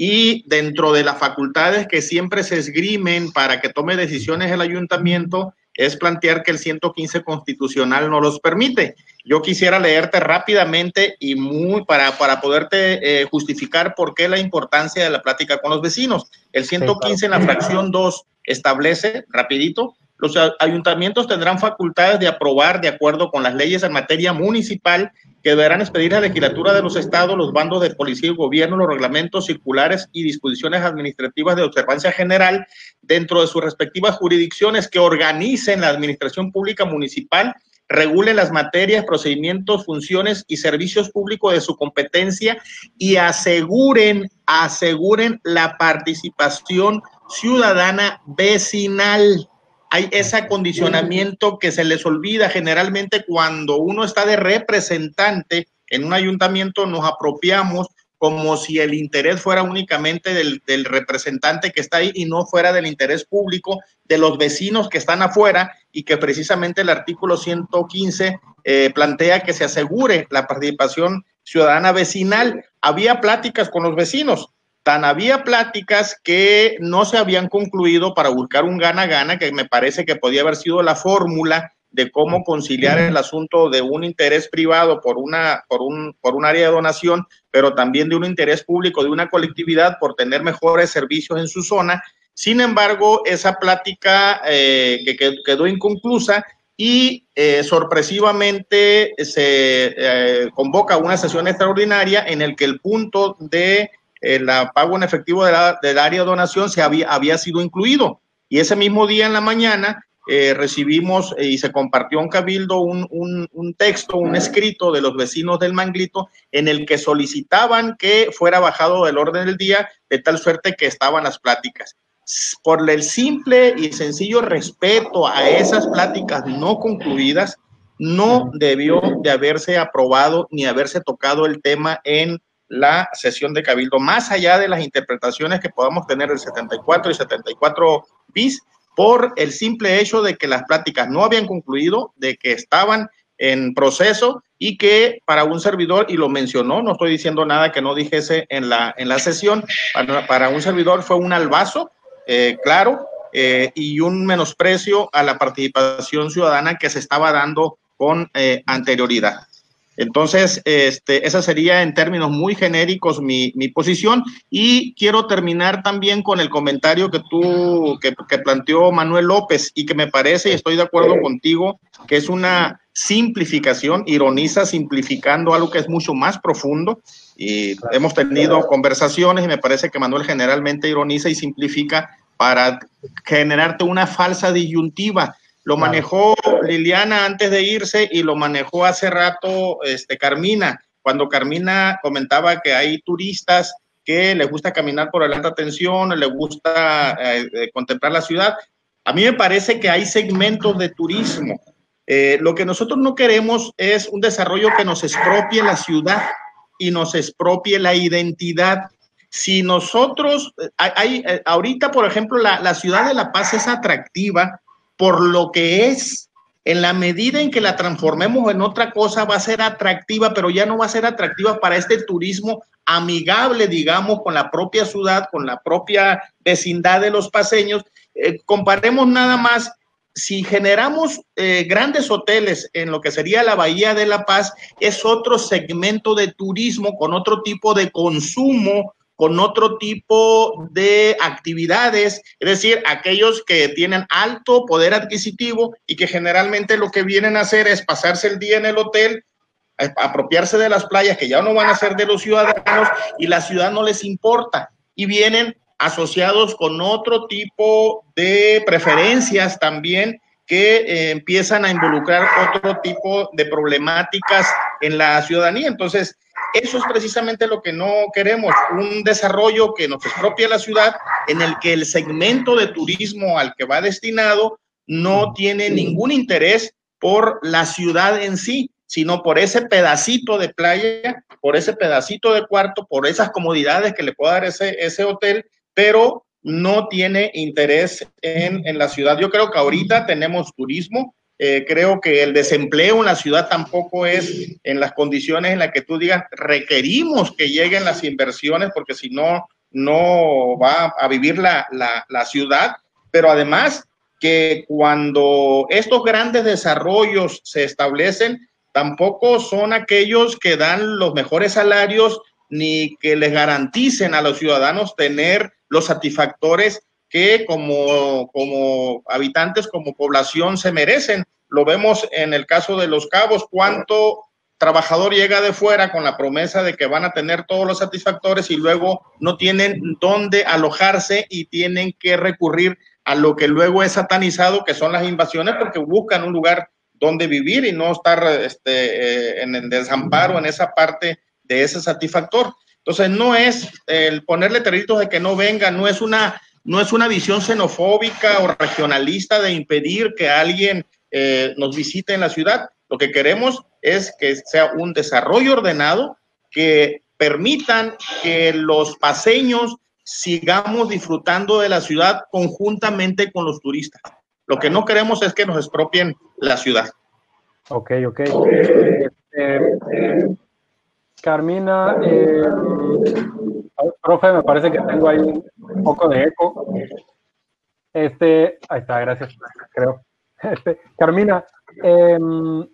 y dentro de las facultades que siempre se esgrimen para que tome decisiones el ayuntamiento, es plantear que el 115 constitucional no los permite. Yo quisiera leerte rápidamente y muy para, para poderte eh, justificar por qué la importancia de la plática con los vecinos. El 115 en la fracción 2 establece, rapidito, los ayuntamientos tendrán facultades de aprobar, de acuerdo con las leyes en materia municipal, que deberán expedir la legislatura de los estados, los bandos de policía y gobierno, los reglamentos circulares y disposiciones administrativas de observancia general dentro de sus respectivas jurisdicciones que organicen la administración pública municipal, regulen las materias, procedimientos, funciones y servicios públicos de su competencia y aseguren, aseguren la participación ciudadana vecinal. Hay ese acondicionamiento que se les olvida generalmente cuando uno está de representante en un ayuntamiento, nos apropiamos como si el interés fuera únicamente del, representante que está ahí y no fuera del interés público de los vecinos que están afuera y que precisamente el artículo 115 eh, plantea que se asegure la participación ciudadana vecinal. Había pláticas con los vecinos, tan había pláticas que no se habían concluido para buscar un gana-gana, que me parece que podía haber sido la fórmula de cómo conciliar el asunto de un interés privado por una por un por un área de donación, pero también de un interés público de una colectividad por tener mejores servicios en su zona. Sin embargo, esa plática eh, que quedó inconclusa y eh, sorpresivamente se eh, convoca una sesión extraordinaria en el que el punto de la pago en efectivo del área de donación se había, había sido incluido. Y ese mismo día en la mañana eh, recibimos eh, y se compartió en Cabildo un, un, texto, un escrito de los vecinos del Manglito en el que solicitaban que fuera bajado del orden del día de tal suerte que estaban las pláticas. Por el simple y sencillo respeto a esas pláticas no concluidas, no debió de haberse aprobado ni haberse tocado el tema en la sesión de Cabildo, más allá de las interpretaciones que podamos tener del 74 y 74 bis, por el simple hecho de que las pláticas no habían concluido, de que estaban en proceso y que para un servidor, y lo mencionó, no estoy diciendo nada que no dijese en la, en la sesión, para, un servidor fue un albazo, eh, claro, eh, y un menosprecio a la participación ciudadana que se estaba dando con eh, anterioridad. Entonces, este, esa sería en términos muy genéricos mi, mi, posición. Y quiero terminar también con el comentario que tú, que, que, planteó Manuel López y que me parece, y estoy de acuerdo contigo, que es una simplificación, ironiza simplificando algo que es mucho más profundo. Y hemos tenido conversaciones y me parece que Manuel generalmente ironiza y simplifica para generarte una falsa disyuntiva lo manejó Liliana antes de irse y lo manejó hace rato este, Carmina, cuando Carmina comentaba que hay turistas que les gusta caminar por la alta tensión, les gusta eh, eh, contemplar la ciudad. A mí me parece que hay segmentos de turismo. Eh, lo que nosotros no queremos es un desarrollo que nos expropie la ciudad y nos expropie la identidad. Si nosotros, hay, ahorita, por ejemplo, la, la ciudad de La Paz es atractiva por lo que es. En la medida en que la transformemos en otra cosa, va a ser atractiva, pero ya no va a ser atractiva para este turismo amigable, digamos, con la propia ciudad, con la propia vecindad de los paseños. Eh, comparemos nada más si generamos eh, grandes hoteles en lo que sería la Bahía de La Paz, es otro segmento de turismo con otro tipo de consumo, con otro tipo de actividades, es decir, aquellos que tienen alto poder adquisitivo y que generalmente lo que vienen a hacer es pasarse el día en el hotel, apropiarse de las playas que ya no van a ser de los ciudadanos y la ciudad no les importa. Y vienen asociados con otro tipo de preferencias también que eh, empiezan a involucrar otro tipo de problemáticas en la ciudadanía. Entonces, eso es precisamente lo que no queremos, un desarrollo que nos expropia la ciudad en el que el segmento de turismo al que va destinado no tiene ningún interés por la ciudad en sí, sino por ese pedacito de playa, por ese pedacito de cuarto, por esas comodidades que le pueda dar ese hotel, pero no tiene interés en, en la ciudad. Yo creo que ahorita tenemos turismo, eh, creo que el desempleo en la ciudad tampoco es en las condiciones en las que tú digas requerimos que lleguen las inversiones porque si no, no va a vivir la, la, la ciudad. Pero además que cuando estos grandes desarrollos se establecen, tampoco son aquellos que dan los mejores salarios ni que les garanticen a los ciudadanos tener los satisfactores que como, como habitantes, como población se merecen. Lo vemos en el caso de los cabos, cuánto trabajador llega de fuera con la promesa de que van a tener todos los satisfactores y luego no tienen dónde alojarse y tienen que recurrir a lo que luego es satanizado, que son las invasiones, porque buscan un lugar donde vivir y no estar este, eh, en el desamparo en esa parte de ese satisfactor. Entonces, no es el ponerle letreritos de que no venga, no es una no es una visión xenofóbica o regionalista de impedir que alguien eh, nos visite en la ciudad. Lo que queremos es que sea un desarrollo ordenado que permitan que los paseños sigamos disfrutando de la ciudad conjuntamente con los turistas. Lo que no queremos es que nos expropien la ciudad. Ok, ok. Este, Carmina, eh, Profe, me parece que tengo ahí un poco de eco. Este, ahí está, gracias, creo. Este, Carmina, em,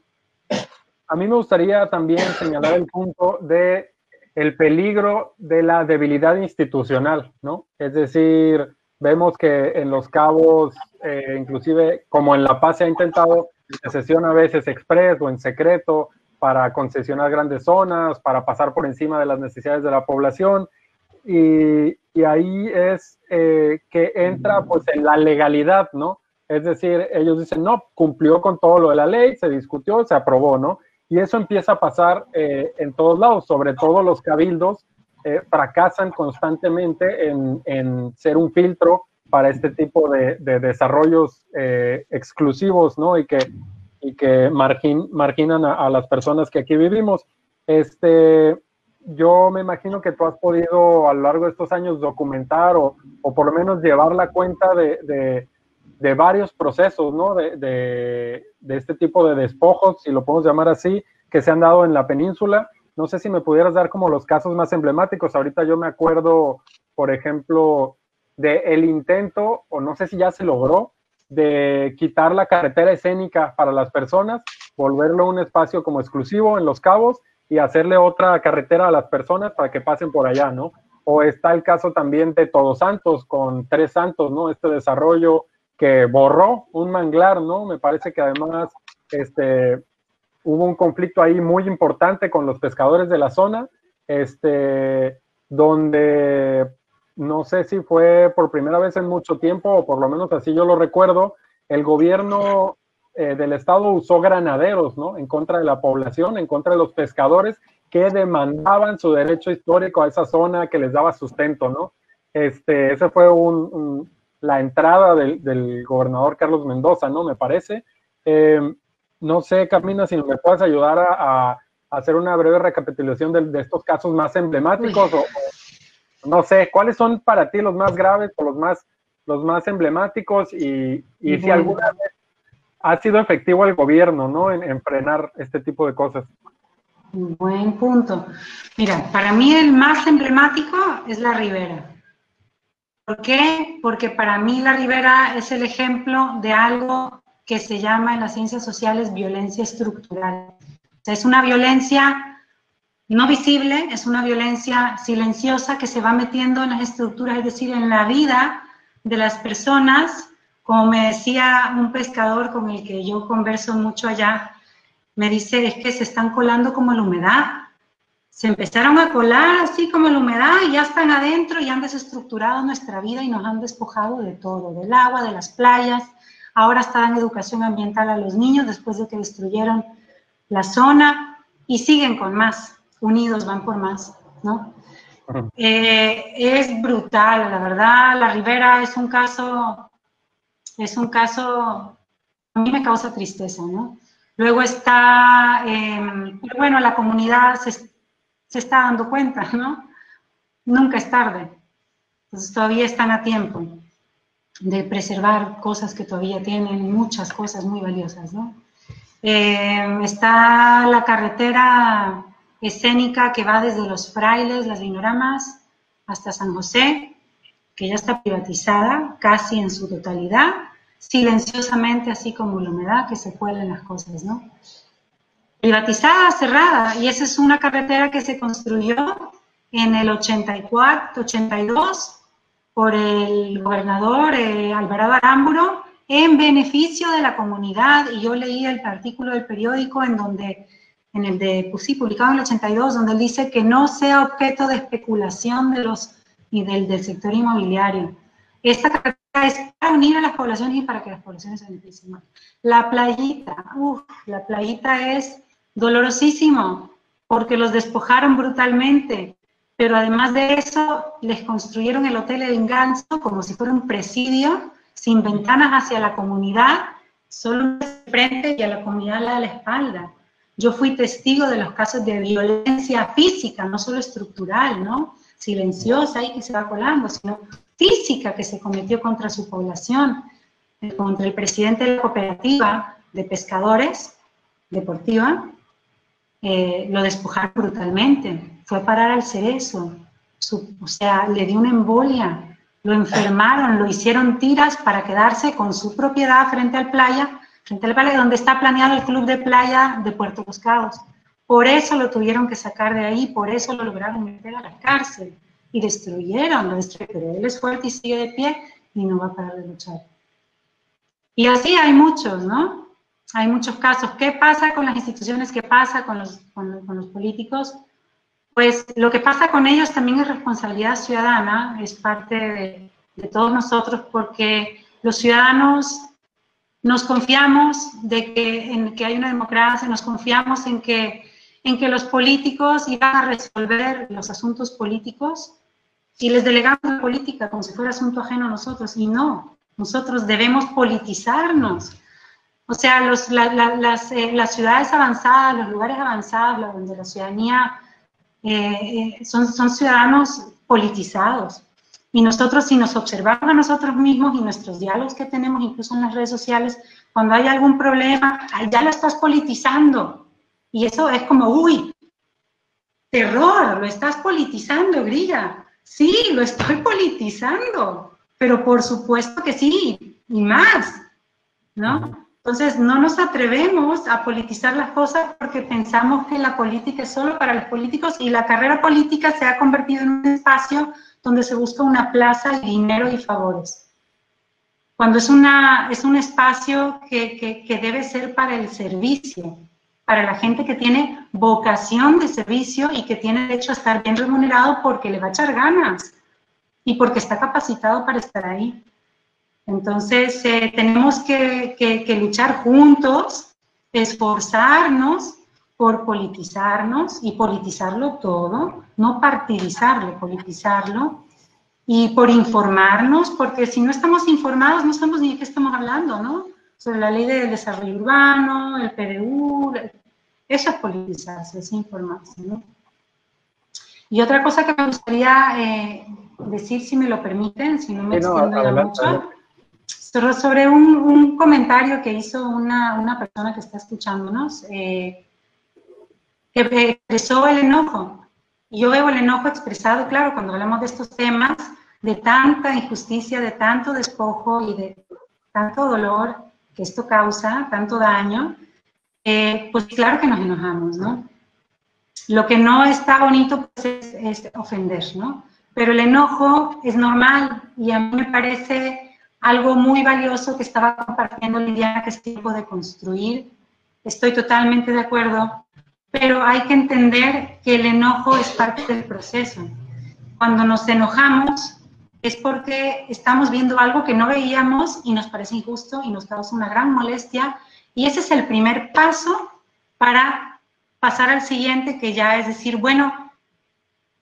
a mí me gustaría también señalar el punto de el peligro de la debilidad institucional, ¿no? Es decir, vemos que en los cabos, eh, inclusive como en La Paz se ha intentado, se sesiona a veces express o en secreto para concesionar grandes zonas, para pasar por encima de las necesidades de la población. Y, ahí es eh, que entra pues en la legalidad, ¿no? Es decir, ellos dicen, no, cumplió con todo lo de la ley, se discutió, se aprobó, ¿no? Y eso empieza a pasar eh, en todos lados, sobre todo los cabildos eh, fracasan constantemente en, ser un filtro para este tipo de, desarrollos eh, exclusivos, ¿no? Y que, y que marginan a, las personas que aquí vivimos. Este, yo me imagino que tú has podido a lo largo de estos años documentar o, o por lo menos llevar la cuenta de de varios procesos, ¿no? De, de, este tipo de despojos, si lo podemos llamar así, que se han dado en la península. No sé si me pudieras dar como los casos más emblemáticos. Ahorita yo me acuerdo, por ejemplo, de el intento, o no sé si ya se logró, de quitar la carretera escénica para las personas, volverlo un espacio como exclusivo en Los Cabos y hacerle otra carretera a las personas para que pasen por allá, ¿no? O está el caso también de Todos Santos con Tres Santos, ¿no? Este desarrollo que borró un manglar, ¿no? Me parece que además este, hubo un conflicto ahí muy importante con los pescadores de la zona, este, donde no sé si fue por primera vez en mucho tiempo, o por lo menos así yo lo recuerdo, el gobierno eh, del estado usó granaderos, ¿no? En contra de la población, en contra de los pescadores que demandaban su derecho histórico a esa zona que les daba sustento, ¿no? Este, ese fue un, la entrada del, gobernador Carlos Mendoza, ¿no? Me parece. Eh, no sé, Carmina, si me puedes ayudar a, hacer una breve recapitulación de, estos casos más emblemáticos o, no sé, ¿cuáles son para ti los más graves o los más, los más emblemáticos y, si alguna vez ha sido efectivo el gobierno, ¿no? en frenar este tipo de cosas. Buen punto. Mira, para mí el más emblemático es la Ribera. ¿Por qué? Porque para mí la Ribera es el ejemplo de algo que se llama en las ciencias sociales violencia estructural. O sea, es una violencia no visible, es una violencia silenciosa que se va metiendo en las estructuras, es decir, en la vida de las personas. Como me decía un pescador con el que yo converso mucho allá, me dice, es que se están colando como la humedad se empezaron a colar así como la humedad y ya están adentro y han desestructurado nuestra vida y nos han despojado de todo, del agua, de las playas. Ahora está dando educación ambiental a los niños después de que destruyeron la zona y siguen con más, unidos van por más, ¿no? Eh, es brutal, la verdad, la Ribera es un caso, es un caso, a mí me causa tristeza, ¿no? Luego está, eh, bueno, la comunidad se, se está dando cuenta, ¿no? Nunca es tarde. Entonces todavía están a tiempo de preservar cosas que todavía tienen muchas cosas muy valiosas, ¿no? Eh, está la carretera escénica que va desde Los Frailes, Las Vinoramas, hasta San José, que ya está privatizada casi en su totalidad, silenciosamente, así como la humedad que se cuelan las cosas, ¿no? privatizada, cerrada, y esa es una carretera que se construyó en el 84, 82 por el gobernador eh, Alvarado Aramburo en beneficio de la comunidad, y yo leí el artículo del periódico en donde, en el de, pues sí, publicado en el 82, donde él dice que no sea objeto de especulación de los, y del, del sector inmobiliario. Esta carretera es para unir a las poblaciones y para que las poblaciones se beneficien La playita, uff, la playita es dolorosísimo, porque los despojaron brutalmente, pero además de eso les construyeron el Hotel El Ganso como si fuera un presidio, sin ventanas hacia la comunidad, solo frente y a la comunidad a la espalda. Yo fui testigo de los casos de violencia física, no solo estructural, ¿no? Silenciosa y que se va colando, sino física que se cometió contra su población, contra el presidente de la cooperativa de pescadores deportiva, eh, lo despojaron brutalmente, fue a parar al cerezo. O o sea, le dio una embolia, lo enfermaron, lo hicieron tiras para quedarse con su propiedad frente al playa, frente al playa donde está planeado el club de playa de Puerto Los. Por eso lo tuvieron que sacar de ahí, por eso lo lograron meter a la cárcel y destruyeron, lo destruyeron, pero él es fuerte y sigue de pie y no va a parar de luchar. Y así hay muchos, ¿no? Hay muchos casos. ¿Qué pasa con las instituciones? ¿Qué pasa con los, con, los políticos? Pues lo que pasa con ellos también es responsabilidad ciudadana, es parte de, de todos nosotros, porque los ciudadanos nos confiamos de que, en que hay una democracia, nos confiamos en que, en que los políticos iban a resolver los asuntos políticos y les delegamos la política como si fuera asunto ajeno a nosotros. Y no, nosotros debemos politizarnos. O sea, los, las, eh, las, ciudades avanzadas, los lugares avanzados, donde la ciudadanía eh, eh, son, son ciudadanos politizados. Y nosotros, si nos observamos a nosotros mismos y nuestros diálogos que tenemos, incluso en las redes sociales, cuando hay algún problema, ya lo estás politizando. Y eso es como, uy, terror, lo estás politizando, grilla. Sí, lo estoy politizando, pero por supuesto que sí, y más, ¿no? Entonces, no nos atrevemos a politizar las cosas porque pensamos que la política es solo para los políticos y la carrera política se ha convertido en un espacio donde se busca una plaza dinero y favores. Cuando es, una, es un espacio que, que, debe ser para el servicio, para la gente que tiene vocación de servicio y que tiene derecho a estar bien remunerado porque le va a echar ganas y porque está capacitado para estar ahí. Entonces, eh, tenemos que, luchar juntos, esforzarnos por politizarnos y politizarlo todo, no partidizarlo, politizarlo, y por informarnos, porque si no estamos informados no sabemos ni de qué estamos hablando, ¿no? Sobre la ley del desarrollo urbano, el PDU, eso es politizarse, es informarse, ¿no? Y otra cosa que me gustaría eh, decir, si me lo permiten, si no me extiendo mucho, sobre un, un, comentario que hizo una, una, persona que está escuchándonos, eh, que expresó el enojo. Yo veo el enojo expresado, claro, cuando hablamos de estos temas, de tanta injusticia, de tanto despojo y de tanto dolor que esto causa, tanto daño, eh, pues claro que nos enojamos, ¿no? Lo que no está bonito pues, es, es, ofender, ¿no? Pero el enojo es normal y a mí me parece algo muy valioso que estaba compartiendo Liliana, que es tiempo de construir. Estoy totalmente de acuerdo pero hay que entender que el enojo es parte del proceso. Cuando nos enojamos es porque estamos viendo algo que no veíamos y nos parece injusto y nos causa una gran molestia y ese es el primer paso para pasar al siguiente que ya es decir, bueno,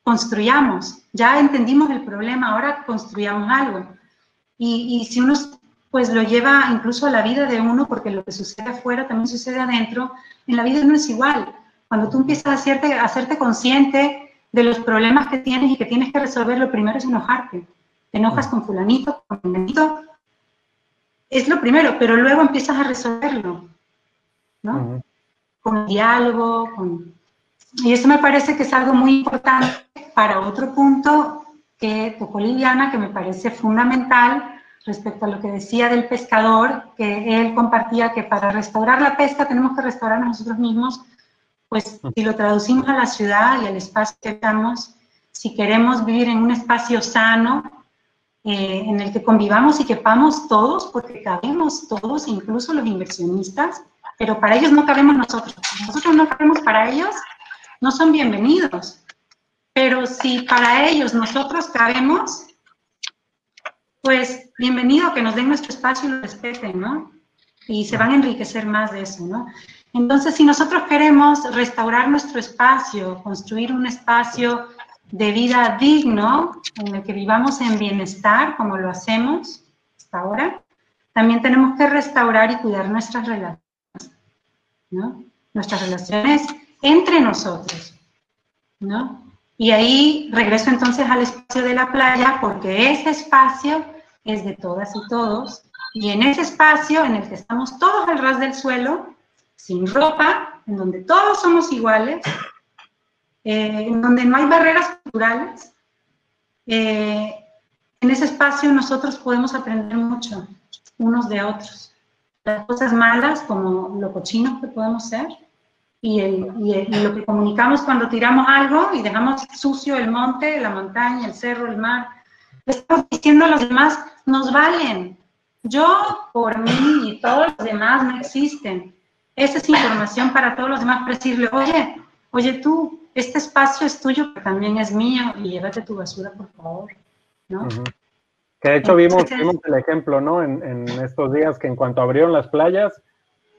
construyamos, ya entendimos el problema, ahora construyamos algo. Y, y si uno pues lo lleva incluso a la vida de uno, porque lo que sucede afuera también sucede adentro, en la vida no es igual. Cuando tú empiezas a hacerte, a hacerte consciente de los problemas que tienes y que tienes que resolver, lo primero es enojarte. Te enojas con fulanito, con fulanito. Es lo primero, pero luego empiezas a resolverlo, ¿no? Con diálogo, con... Y eso me parece que es algo muy importante para otro punto que tocó Liliana, que me parece fundamental respecto a lo que decía del pescador, que él compartía que para restaurar la pesca tenemos que restaurar nosotros mismos pues si lo traducimos a la ciudad y al espacio que estamos, si queremos vivir en un espacio sano, eh, en el que convivamos y quepamos todos, porque cabemos todos, incluso los inversionistas, pero para ellos no cabemos nosotros. Nosotros no cabemos para ellos, no son bienvenidos. Pero si para ellos nosotros cabemos, pues bienvenido que nos den nuestro espacio y lo respeten, ¿no? Y se van a enriquecer más de eso, ¿no? Entonces, si nosotros queremos restaurar nuestro espacio, construir un espacio de vida digno, en el que vivamos en bienestar, como lo hacemos hasta ahora, también tenemos que restaurar y cuidar nuestras relaciones, ¿no? Nuestras relaciones entre nosotros, ¿no? Y ahí regreso entonces al espacio de la playa, porque ese espacio es de todas y todos, y en ese espacio en el que estamos todos al ras del suelo, sin ropa, en donde todos somos iguales, eh, en donde no hay barreras culturales, eh, en ese espacio nosotros podemos aprender mucho unos de otros. Las cosas malas, como lo cochinos que podemos ser, y, lo que comunicamos cuando tiramos algo y dejamos sucio el monte, la montaña, el cerro, el mar. estamos diciendo a los demás, nos valen. Yo, por mí y todos los demás no existen. Esa es información para todos los demás, para decirle, oye, oye tú, este espacio es tuyo, pero también es mío, y llévate tu basura, por favor. ¿no? Que de hecho vimos, vimos, el ejemplo, ¿no? En, en, estos días que en cuanto abrieron las playas,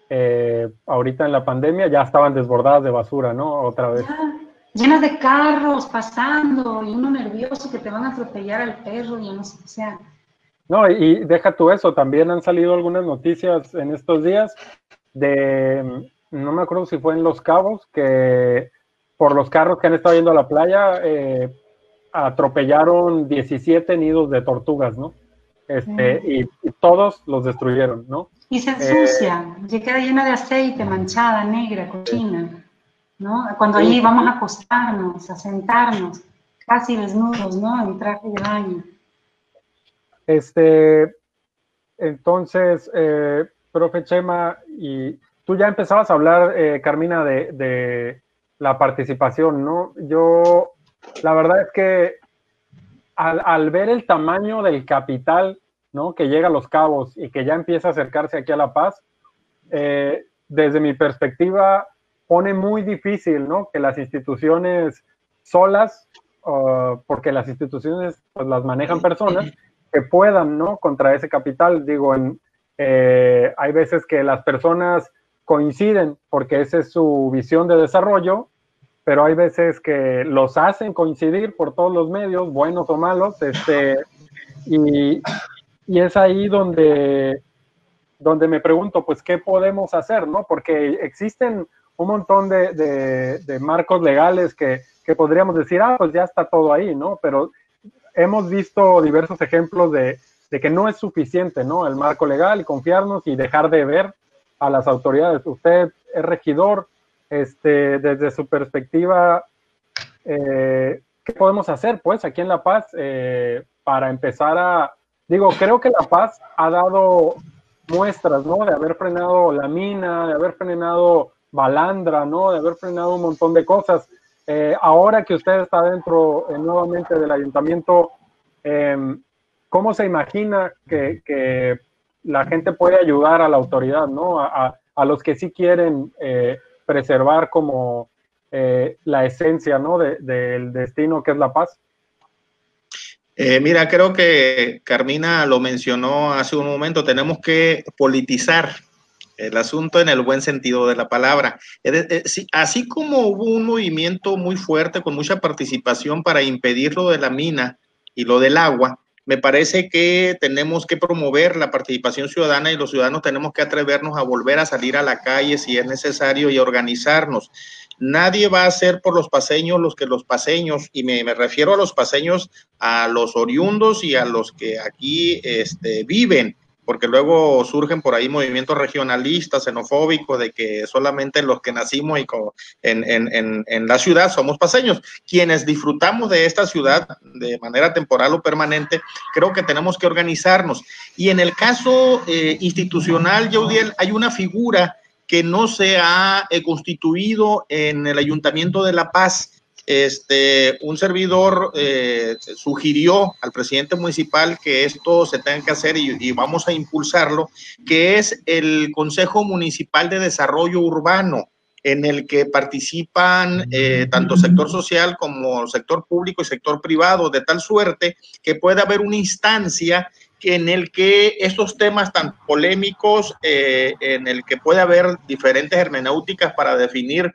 eh, ahorita en la pandemia ya estaban desbordadas de basura, ¿no? Otra vez. llenas de carros pasando y uno nervioso que te van a atropellar al perro y no sé qué sea. No, y deja tú eso, también han salido algunas noticias en estos días de, no me acuerdo si fue en Los Cabos, que por los carros que han estado yendo a la playa, eh, atropellaron 17 nidos de tortugas, ¿no? Este, y, todos los destruyeron, ¿no? Y se ensucia, eh, queda llena de aceite, manchada, negra, cochina, ¿no? Cuando ahí vamos a acostarnos, a sentarnos, casi desnudos, ¿no? En traje de baño. Este, entonces, eh, profe Chema, y tú ya empezabas a hablar, eh, Carmina, de, la participación, ¿no? Yo, la verdad es que al, al, ver el tamaño del capital, ¿no? Que llega a los cabos y que ya empieza a acercarse aquí a La Paz, eh, desde mi perspectiva, pone muy difícil, ¿no? Que las instituciones solas, uh, porque las instituciones pues, las manejan personas, que puedan, ¿no? Contra ese capital. Digo, en, eh, hay veces que las personas coinciden porque esa es su visión de desarrollo, pero hay veces que los hacen coincidir por todos los medios, buenos o malos, este, y, y es ahí donde, donde me pregunto, pues, ¿qué podemos hacer? ¿no? Porque existen un montón de, de, de marcos legales que, que, podríamos decir, ah, pues ya está todo ahí, ¿no? Pero hemos visto diversos ejemplos de, de que no es suficiente, ¿no? El marco legal confiarnos y dejar de ver a las autoridades. Usted es regidor, este, desde su perspectiva, eh, ¿qué podemos hacer, pues, aquí en La Paz eh, para empezar a, digo, creo que La Paz ha dado muestras, ¿no? De haber frenado la mina, de haber frenado Balandra, ¿no? De haber frenado un montón de cosas. Eh, ahora que usted está dentro nuevamente del ayuntamiento, em, ¿cómo se imagina que, la gente puede ayudar a la autoridad, ¿no? A, los que sí quieren eh, preservar como eh, la esencia, ¿no? del destino que es la paz. Eh, mira, creo que Carmina lo mencionó hace un momento, tenemos que politizar el asunto en el buen sentido de la palabra. Así como hubo un movimiento muy fuerte con mucha participación para impedir lo de la mina y lo del agua, me parece que tenemos que promover la participación ciudadana y los ciudadanos tenemos que atrevernos a volver a salir a la calle si es necesario y organizarnos. Nadie va a hacer por los paseños los que los paseños, y me, me refiero a los paseños, a los oriundos y a los que aquí este, viven, porque luego surgen por ahí movimientos regionalistas, xenofóbicos, de que solamente los que nacimos y en, en, en, la ciudad somos paseños. Quienes disfrutamos de esta ciudad de manera temporal o permanente, creo que tenemos que organizarnos. Y en el caso eh, institucional, Yaudiel, hay una figura que no se ha eh, constituido en el Ayuntamiento de La Paz, este, un servidor eh, sugirió al presidente municipal que esto se tenga que hacer y, vamos a impulsarlo, que es el Consejo Municipal de Desarrollo Urbano, en el que participan eh, tanto sector social como sector público y sector privado, de tal suerte que pueda haber una instancia en el que estos temas tan polémicos, eh, en el que puede haber diferentes hermenéuticas para definir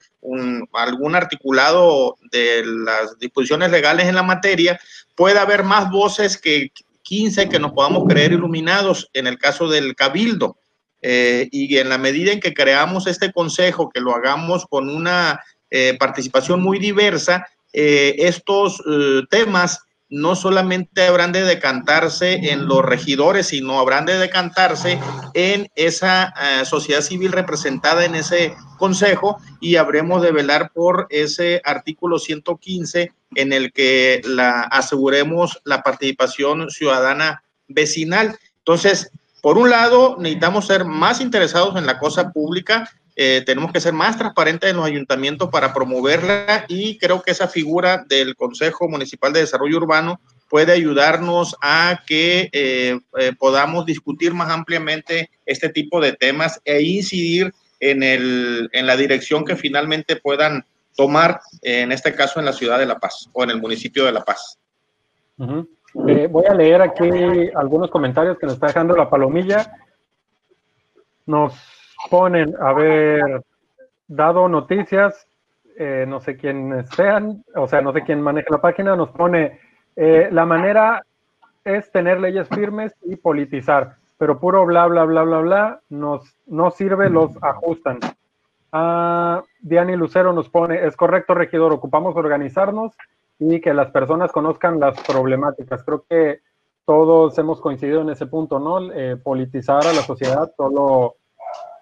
algún articulado de las disposiciones legales en la materia, puede haber más voces que 15 que nos podamos creer iluminados en el caso del cabildo. Eh, y en la medida en que creamos este consejo, que lo hagamos con una eh, participación muy diversa, estos temas no solamente habrán de decantarse en los regidores, sino habrán de decantarse en esa eh, sociedad civil representada en ese consejo y habremos de velar por ese artículo 115 en el que la aseguremos la participación ciudadana vecinal. Entonces, por un lado, necesitamos ser más interesados en la cosa pública, eh, tenemos que ser más transparentes en los ayuntamientos para promoverla y creo que esa figura del Consejo Municipal de Desarrollo Urbano puede ayudarnos a que eh, eh, podamos discutir más ampliamente este tipo de temas e incidir en, el, en la dirección que finalmente puedan tomar, en este caso en la ciudad de La Paz o en el municipio de La Paz. voy a leer aquí algunos comentarios que nos está dejando la palomilla. Nos ponen, a ver, dado noticias, eh, no sé quién sean, o sea, no sé quién maneja la página, nos pone, eh, la manera es tener leyes firmes y politizar, pero puro bla, bla, bla, bla, bla, nos, no sirve, los ajustan. Ah, Diani Lucero nos pone, es correcto, regidor, ocupamos organizarnos y que las personas conozcan las problemáticas. Creo que todos hemos coincidido en ese punto, ¿no? Eh, politizar a la sociedad solo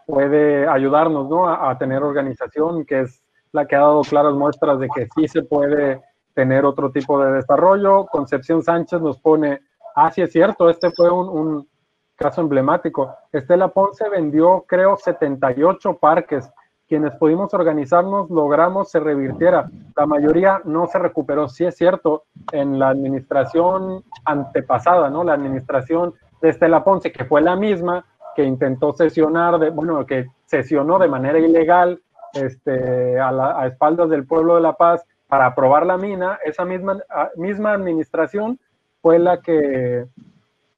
puede ayudarnos ¿no? a, tener organización, que es la que ha dado claras muestras de que sí se puede tener otro tipo de desarrollo. Concepción Sánchez nos pone, ah, es cierto, este fue un, un caso emblemático. Estela Ponce vendió, creo, 78 parques. Quienes pudimos organizarnos logramos se revirtiera. La mayoría no se recuperó. Sí es cierto, en la administración antepasada, ¿no? La administración de Estela Ponce, que fue la misma, que intentó sesionar, de, bueno, que sesionó de manera ilegal este, a, espaldas del pueblo de La Paz para aprobar la mina, esa misma, misma administración fue la que,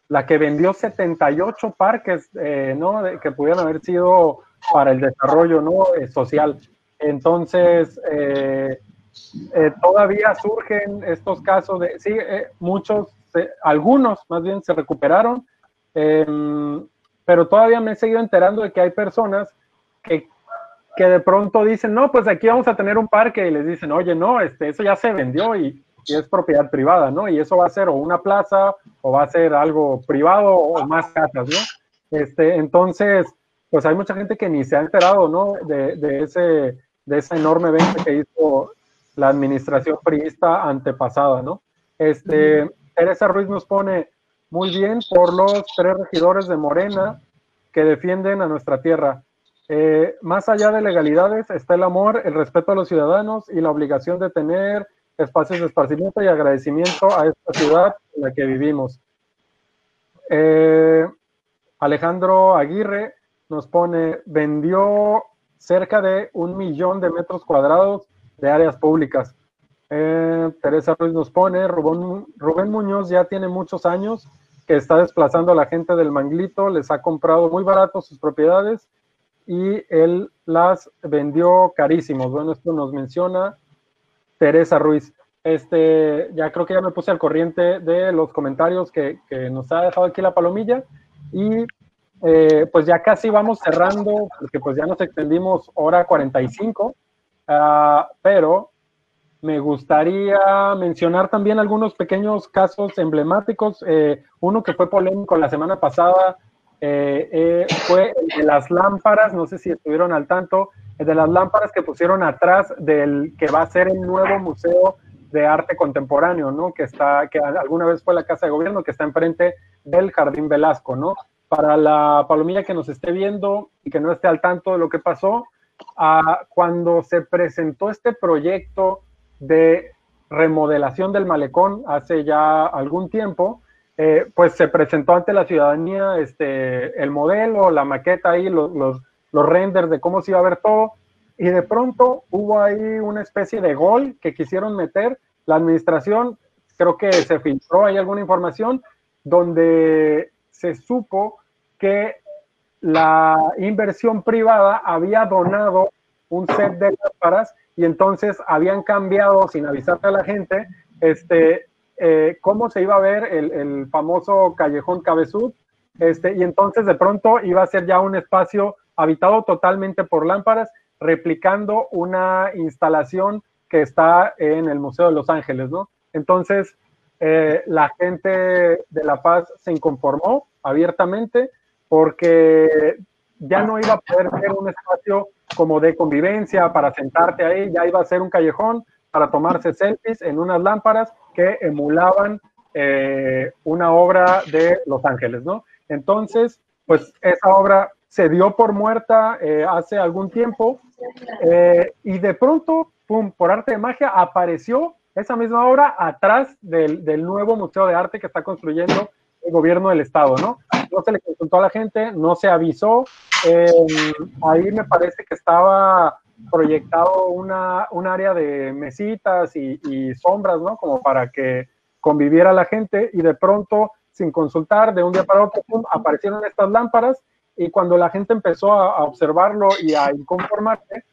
la que vendió 78 parques eh, ¿no? que pudieran haber sido para el desarrollo ¿no? Eh, social. Entonces, eh, todavía surgen estos casos de, sí, muchos, algunos más bien se recuperaron, em, pero todavía me he seguido enterando de que hay personas que, que de pronto dicen, no, pues aquí vamos a tener un parque y les dicen, oye, no, este, eso ya se vendió y, y es propiedad privada, ¿no? Y eso va a ser o una plaza o va a ser algo privado o más casas, ¿no? Este, entonces, pues hay mucha gente que ni se ha enterado, ¿no? De, de ese, de esa enorme venta que hizo la administración priista antepasada, ¿no? Este, Teresa Ruiz nos pone, muy bien por los tres regidores de Morena que defienden a nuestra tierra. Eh, más allá de legalidades está el amor, el respeto a los ciudadanos y la obligación de tener espacios de esparcimiento y agradecimiento a esta ciudad en la que vivimos. Eh, Alejandro Aguirre nos pone, vendió cerca de un millón de metros cuadrados de áreas públicas. Eh, Teresa Ruiz nos pone, Rubén, Rubén, Muñoz ya tiene muchos años que está desplazando a la gente del Manglito, les ha comprado muy barato sus propiedades y él las vendió carísimos. Bueno, esto nos menciona Teresa Ruiz. Este, ya creo que ya me puse al corriente de los comentarios que, nos ha dejado aquí la palomilla y eh, pues ya casi vamos cerrando porque pues ya nos extendimos hora 45, uh, ah, pero me gustaría mencionar también algunos pequeños casos emblemáticos. Eh, uno que fue polémico la semana pasada eh, eh, fue el de las lámparas, no sé si estuvieron al tanto, el de las lámparas que pusieron atrás del que va a ser el nuevo Museo de Arte Contemporáneo, ¿no? Que está, que alguna vez fue la Casa de Gobierno, que está enfrente del Jardín Velasco, ¿no? Para la palomilla que nos esté viendo y que no esté al tanto de lo que pasó, ah, cuando se presentó este proyecto de remodelación del malecón hace ya algún tiempo, eh, pues se presentó ante la ciudadanía este, el modelo, la maqueta ahí, los, los, renders de cómo se iba a ver todo, y de pronto hubo ahí una especie de gol que quisieron meter. La administración, creo que se filtró ahí alguna información donde se supo que la inversión privada había donado un set de lámparas y entonces habían cambiado sin avisarle a la gente este, eh, cómo se iba a ver el, famoso callejón Cabezud, este, y entonces de pronto iba a ser ya un espacio habitado totalmente por lámparas, replicando una instalación que está en el Museo de Los Ángeles, ¿no? Entonces, eh, la gente de La Paz se inconformó abiertamente porque ya no iba a poder ser un espacio como de convivencia para sentarte ahí, ya iba a ser un callejón para tomarse selfies en unas lámparas que emulaban eh, una obra de Los Ángeles, ¿no? Entonces, pues esa obra se dio por muerta eh, hace algún tiempo eh, y de pronto, pum, por arte de magia, apareció esa misma obra atrás del, del, nuevo Museo de Arte que está construyendo el gobierno del Estado, ¿no? No se le consultó a la gente, no se avisó. ahí me parece que estaba proyectado una, un área de mesitas y, y, sombras, ¿no? Como para que conviviera la gente y de pronto, sin consultar, de un día para otro, pum, aparecieron estas lámparas y cuando la gente empezó a, observarlo y a inconformarse,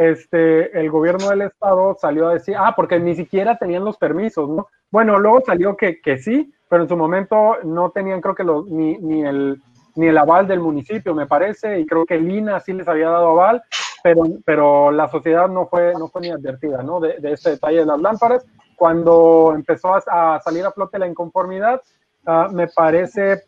este, el gobierno del estado salió a decir, ah, porque ni siquiera tenían los permisos, ¿no? Bueno, luego salió que, que sí, pero en su momento no tenían, creo que los, ni, ni, el, ni el aval del municipio, me parece, y creo que Lina sí les había dado aval, pero, pero la sociedad no fue, no fue ni advertida, ¿no? De, de este detalle de las lámparas. Cuando empezó a, a salir a flote la inconformidad, uh, me parece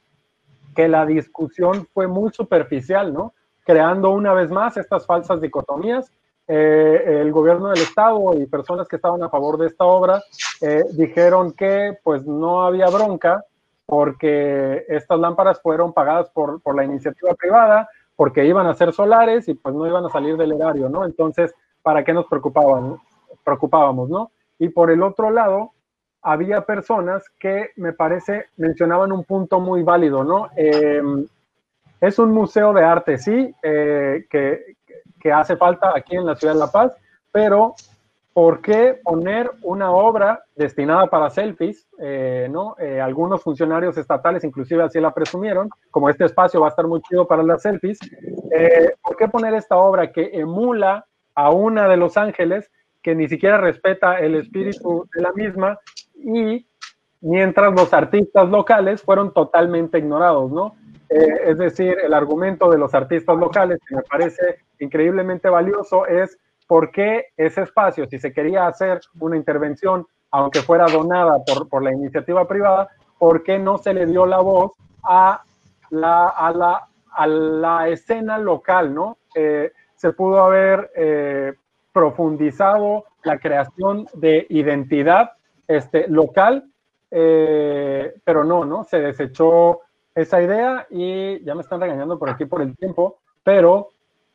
que la discusión fue muy superficial, ¿no? Creando una vez más estas falsas dicotomías. Eh, el gobierno del estado y personas que estaban a favor de esta obra eh, dijeron que pues no había bronca porque estas lámparas fueron pagadas por, por la iniciativa privada, porque iban a ser solares y pues no iban a salir del erario, ¿no? Entonces, ¿para qué nos preocupaban, preocupábamos, no? Y por el otro lado, había personas que me parece mencionaban un punto muy válido, ¿no? Eh, es un museo de arte, sí, que, que, hace falta aquí en la ciudad de La Paz, pero ¿por qué poner una obra destinada para selfies? Eh, ¿no? Eh, algunos funcionarios estatales inclusive así la presumieron, como este espacio va a estar muy chido para las selfies, eh, ¿por qué poner esta obra que emula a una de Los Ángeles que ni siquiera respeta el espíritu de la misma y mientras los artistas locales fueron totalmente ignorados, ¿no? Eh, es decir, el argumento de los artistas locales, que me parece increíblemente valioso, es por qué ese espacio, si se quería hacer una intervención, aunque fuera donada por, por la iniciativa privada, por qué no se le dio la voz a la, a la, a la escena local, ¿no? Eh, se pudo haber eh, profundizado la creación de identidad este, local, pero no, ¿no? Se desechó esa idea y ya me están regañando por aquí por el tiempo, pero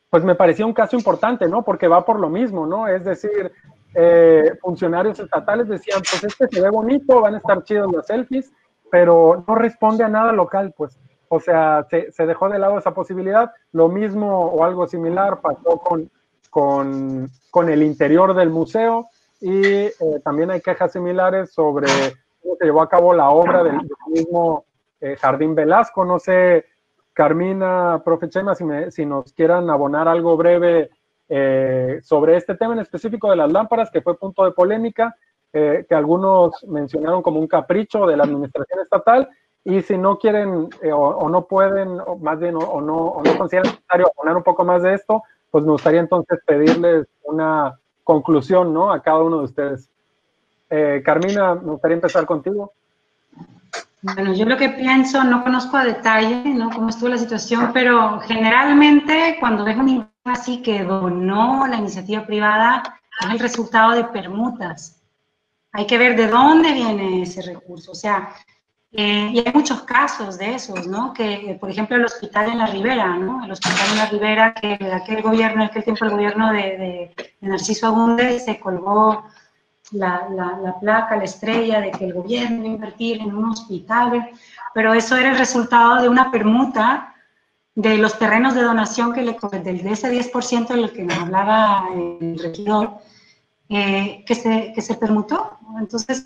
pues me parecía un caso importante, ¿no? Porque va por lo mismo, ¿no? Es decir, eh, funcionarios estatales decían, pues este se ve bonito, van a estar chidos los selfies, pero no responde a nada local, pues. O sea, se, se dejó de lado esa posibilidad. Lo mismo o algo similar pasó con, con, con el interior del museo y eh, también hay quejas similares sobre cómo se llevó a cabo la obra del, mismo eh, Jardín Velasco. No sé, Carmina, profe Chema, si, me, si nos quieran abonar algo breve eh, sobre este tema en específico de las lámparas, que fue punto de polémica, eh, que algunos mencionaron como un capricho de la administración estatal. Y si no quieren o, no pueden, o más bien, o, o, no, o no consideran necesario abonar un poco más de esto, pues me gustaría entonces pedirles una conclusión, ¿no? A cada uno de ustedes. Carmina, me gustaría empezar contigo. Bueno, yo lo que pienso, no conozco a detalle, ¿no? Cómo estuvo la situación, pero generalmente cuando ves un así que donó la iniciativa privada, es el resultado de permutas. Hay que ver de dónde viene ese recurso. O sea, eh, y hay muchos casos de esos, ¿no? Que, eh, por ejemplo, el hospital en la Ribera, ¿no? El hospital en la Ribera, que aquel gobierno, aquel tiempo el gobierno de Narciso Agunde se colgó la, la, la, placa, la estrella de que el gobierno invertir en un hospital, pero eso era el resultado de una permuta de los terrenos de donación que le del de ese 10% del que nos hablaba el regidor, eh, que, se, que se permutó. Entonces,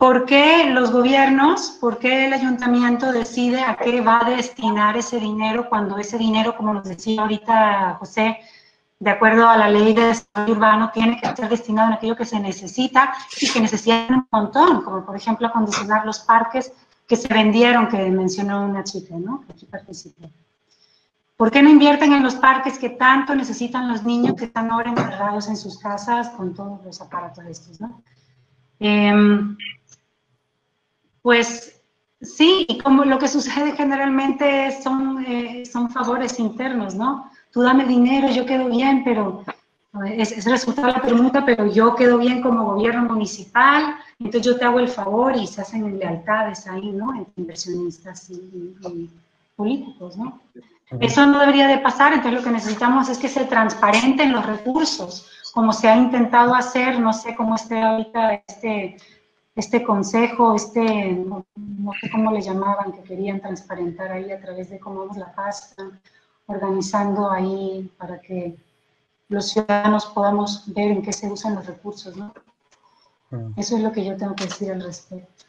¿Por qué los gobiernos, por qué el ayuntamiento decide a qué va a destinar ese dinero cuando ese dinero, como nos decía ahorita José, de acuerdo a la ley de desarrollo urbano, tiene que ser destinado en aquello que se necesita y que necesitan un montón, como por ejemplo acondicionar los parques que se vendieron, que mencionó una chica, ¿no? Aquí participó. ¿Por qué no invierten en los parques que tanto necesitan los niños que están ahora encerrados en sus casas con todos los aparatos estos, ¿no? Eh, Pues sí, como lo que sucede generalmente son, eh, son favores internos, ¿no? Tú dame dinero, yo quedo bien, pero es, es resultado de la pregunta, pero yo quedo bien como gobierno municipal, entonces yo te hago el favor y se hacen lealtades ahí, ¿no? Entre inversionistas y, políticos, ¿no? Eso no debería de pasar, entonces lo que necesitamos es que se transparenten los recursos, como se ha intentado hacer, no sé cómo esté ahorita este, este consejo, este, no, sé cómo le llamaban, que querían transparentar ahí a través de cómo vamos la pasta, organizando ahí para que los ciudadanos podamos ver en qué se usan los recursos, ¿no? Mm. Eso es lo que yo tengo que decir al respecto.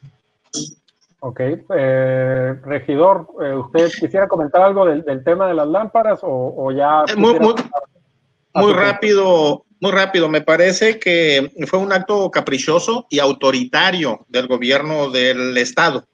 Ok, eh, regidor, eh, ¿usted quisiera comentar algo del, tema de las lámparas o, ya... Eh, muy, muy, rápido, muy rápido. Me parece que fue un acto caprichoso y autoritario del gobierno del Estado.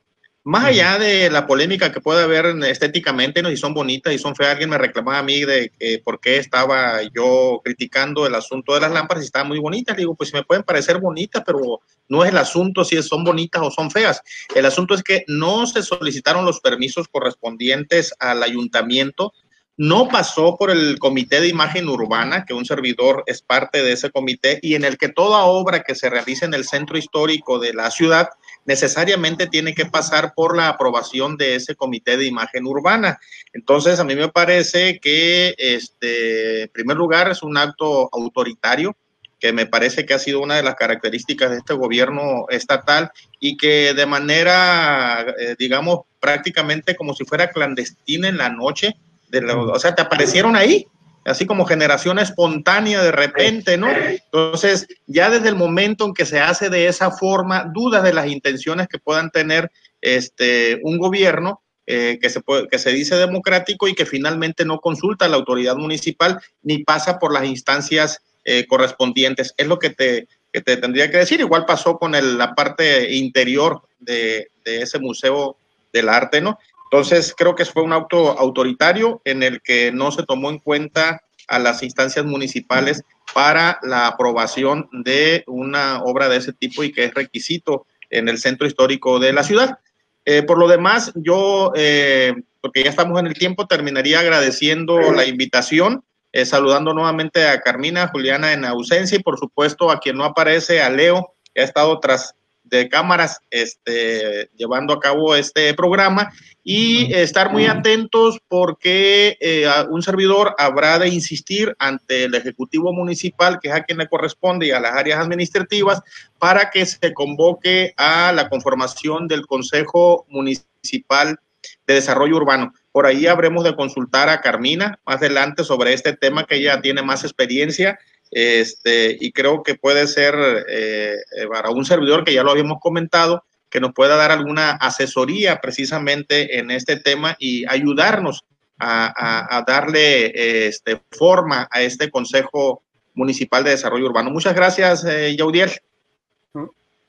Más allá de la polémica que puede haber estéticamente, ¿no? si son bonitas y son feas, alguien me reclamaba a mí de que por qué estaba yo criticando el asunto de las lámparas y estaban muy bonitas. Le digo, pues me pueden parecer bonitas, pero no es el asunto si son bonitas o son feas. El asunto es que no se solicitaron los permisos correspondientes al ayuntamiento no pasó por el Comité de Imagen Urbana, que un servidor es parte de ese comité, y en el que toda obra que se realice en el centro histórico de la ciudad necesariamente tiene que pasar por la aprobación de ese Comité de Imagen Urbana. Entonces, a mí me parece que, este, en primer lugar, es un acto autoritario, que me parece que ha sido una de las características de este gobierno estatal y que de manera, eh, digamos, prácticamente como si fuera clandestina en la noche, o sea, te aparecieron ahí, así como generación espontánea de repente, ¿no? Entonces, ya desde el momento en que se hace de esa forma, dudas de las intenciones que puedan tener este, un gobierno eh, que, se que se dice democrático y que finalmente no consulta a la autoridad municipal ni pasa por las instancias eh, correspondientes. Es lo que te, que te tendría que decir. Igual pasó con la parte interior de, de ese museo del arte, ¿no? Entonces, creo que fue un auto autoritario en el que no se tomó en cuenta a las instancias municipales para la aprobación de una obra de ese tipo y que es requisito en el centro histórico de la ciudad. Eh, por lo demás, yo, eh, porque ya estamos en el tiempo, terminaría agradeciendo la invitación, eh, saludando nuevamente a Carmina, Juliana en ausencia y por supuesto a quien no aparece, a Leo, que ha estado tras de cámaras este, llevando a cabo este programa y estar muy atentos porque eh, un servidor habrá de insistir ante el Ejecutivo Municipal, que es a quien le corresponde, y a las áreas administrativas, para que se convoque a la conformación del Consejo Municipal de Desarrollo Urbano. Por ahí habremos de consultar a Carmina más adelante sobre este tema que ella tiene más experiencia este, y creo que puede ser eh, para un servidor que ya lo habíamos comentado, que nos pueda dar alguna asesoría precisamente en este tema y ayudarnos a, darle este, forma a este Consejo Municipal de Desarrollo Urbano. Muchas gracias, eh, Yaudiel.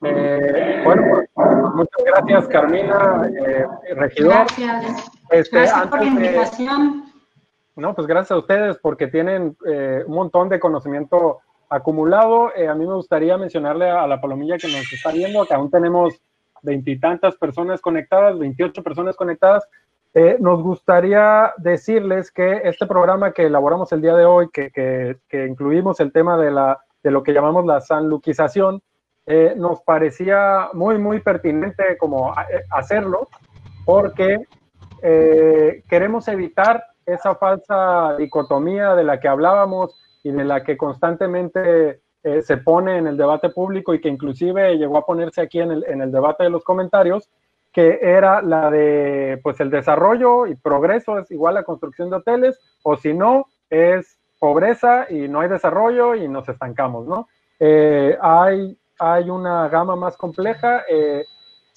Eh, bueno, muchas gracias, Carmina, eh, regidor. Gracias. Este, gracias por la invitación. No, pues gracias a ustedes porque tienen eh, un montón de conocimiento acumulado. Eh, a mí me gustaría mencionarle a la palomilla que nos está viendo que aún tenemos veintitantas personas conectadas, 28 personas conectadas. Eh, nos gustaría decirles que este programa que elaboramos el día de hoy, que, que, incluimos el tema de, la, de lo que llamamos la sanluquización, nos parecía muy, muy pertinente como hacerlo porque queremos evitar esa falsa dicotomía de la que hablábamos y de la que constantemente eh, se pone en el debate público y que inclusive llegó a ponerse aquí en el, en el debate de los comentarios, que era la de, pues el desarrollo y progreso es igual a construcción de hoteles, o si no, es pobreza y no hay desarrollo y nos estancamos, ¿no? Eh, hay, hay una gama más compleja. Eh,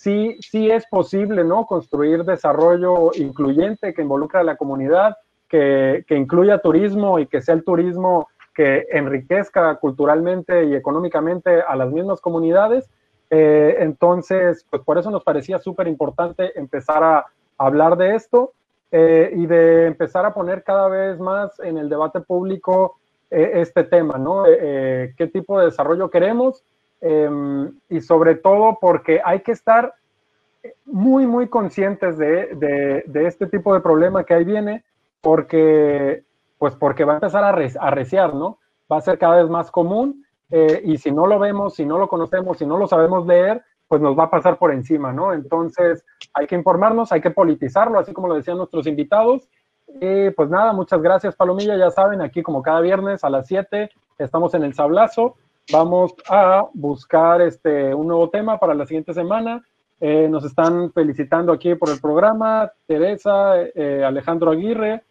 sí, sí es posible, ¿no? Construir desarrollo incluyente que involucre a la comunidad, que, incluya turismo y que sea el turismo que enriquezca culturalmente y económicamente a las mismas comunidades. Eh, entonces, pues por eso nos parecía súper importante empezar a hablar de esto eh, y de empezar a poner cada vez más en el debate público eh, este tema, ¿no? ¿Qué tipo de desarrollo queremos? Em, y sobre todo porque hay que estar muy, muy conscientes de, este tipo de problema que ahí viene, porque, pues porque va a empezar a arreciar, ¿no? Va a ser cada vez más común eh, y si no lo vemos, si no lo conocemos, si no lo sabemos leer, pues nos va a pasar por encima, ¿no? Entonces hay que informarnos, hay que politizarlo, así como lo decían nuestros invitados. Y pues nada, muchas gracias Palomilla, ya saben, aquí como cada viernes a las 7 estamos en el Sablazo. Vamos a buscar este, un nuevo tema para la siguiente semana. Eh, nos están felicitando aquí por el programa, Teresa, eh, Alejandro Aguirre.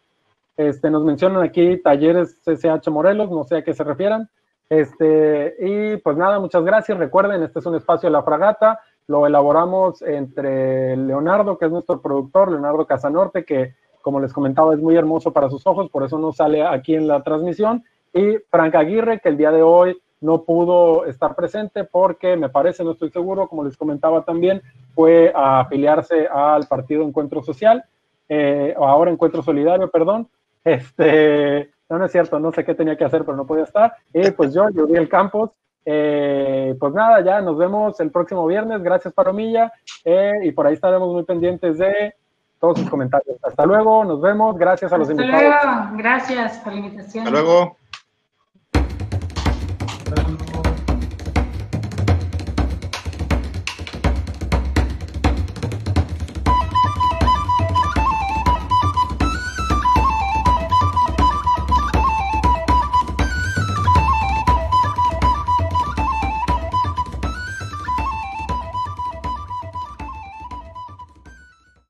Este, nos mencionan aquí talleres CCH Morelos, no sé a qué se refieran. Este, y pues nada, muchas gracias. Recuerden, este es un espacio de la fragata. Lo elaboramos entre Leonardo, que es nuestro productor, Leonardo Casanorte, que como les comentaba es muy hermoso para sus ojos, por eso no sale aquí en la transmisión. Y Frank Aguirre, que el día de hoy no pudo estar presente porque me parece, no estoy seguro, como les comentaba también, fue a afiliarse al partido Encuentro Social, eh, o ahora Encuentro Solidario, perdón. Este, no, no es cierto, no sé qué tenía que hacer, pero no podía estar. Y pues yo, yo vi el campus. Eh, pues nada, ya nos vemos el próximo viernes. Gracias, Paromilla. Eh, y por ahí estaremos muy pendientes de todos sus comentarios. Hasta luego, nos vemos. Gracias a los invitados. Hasta luego, gracias por la invitación. Hasta luego.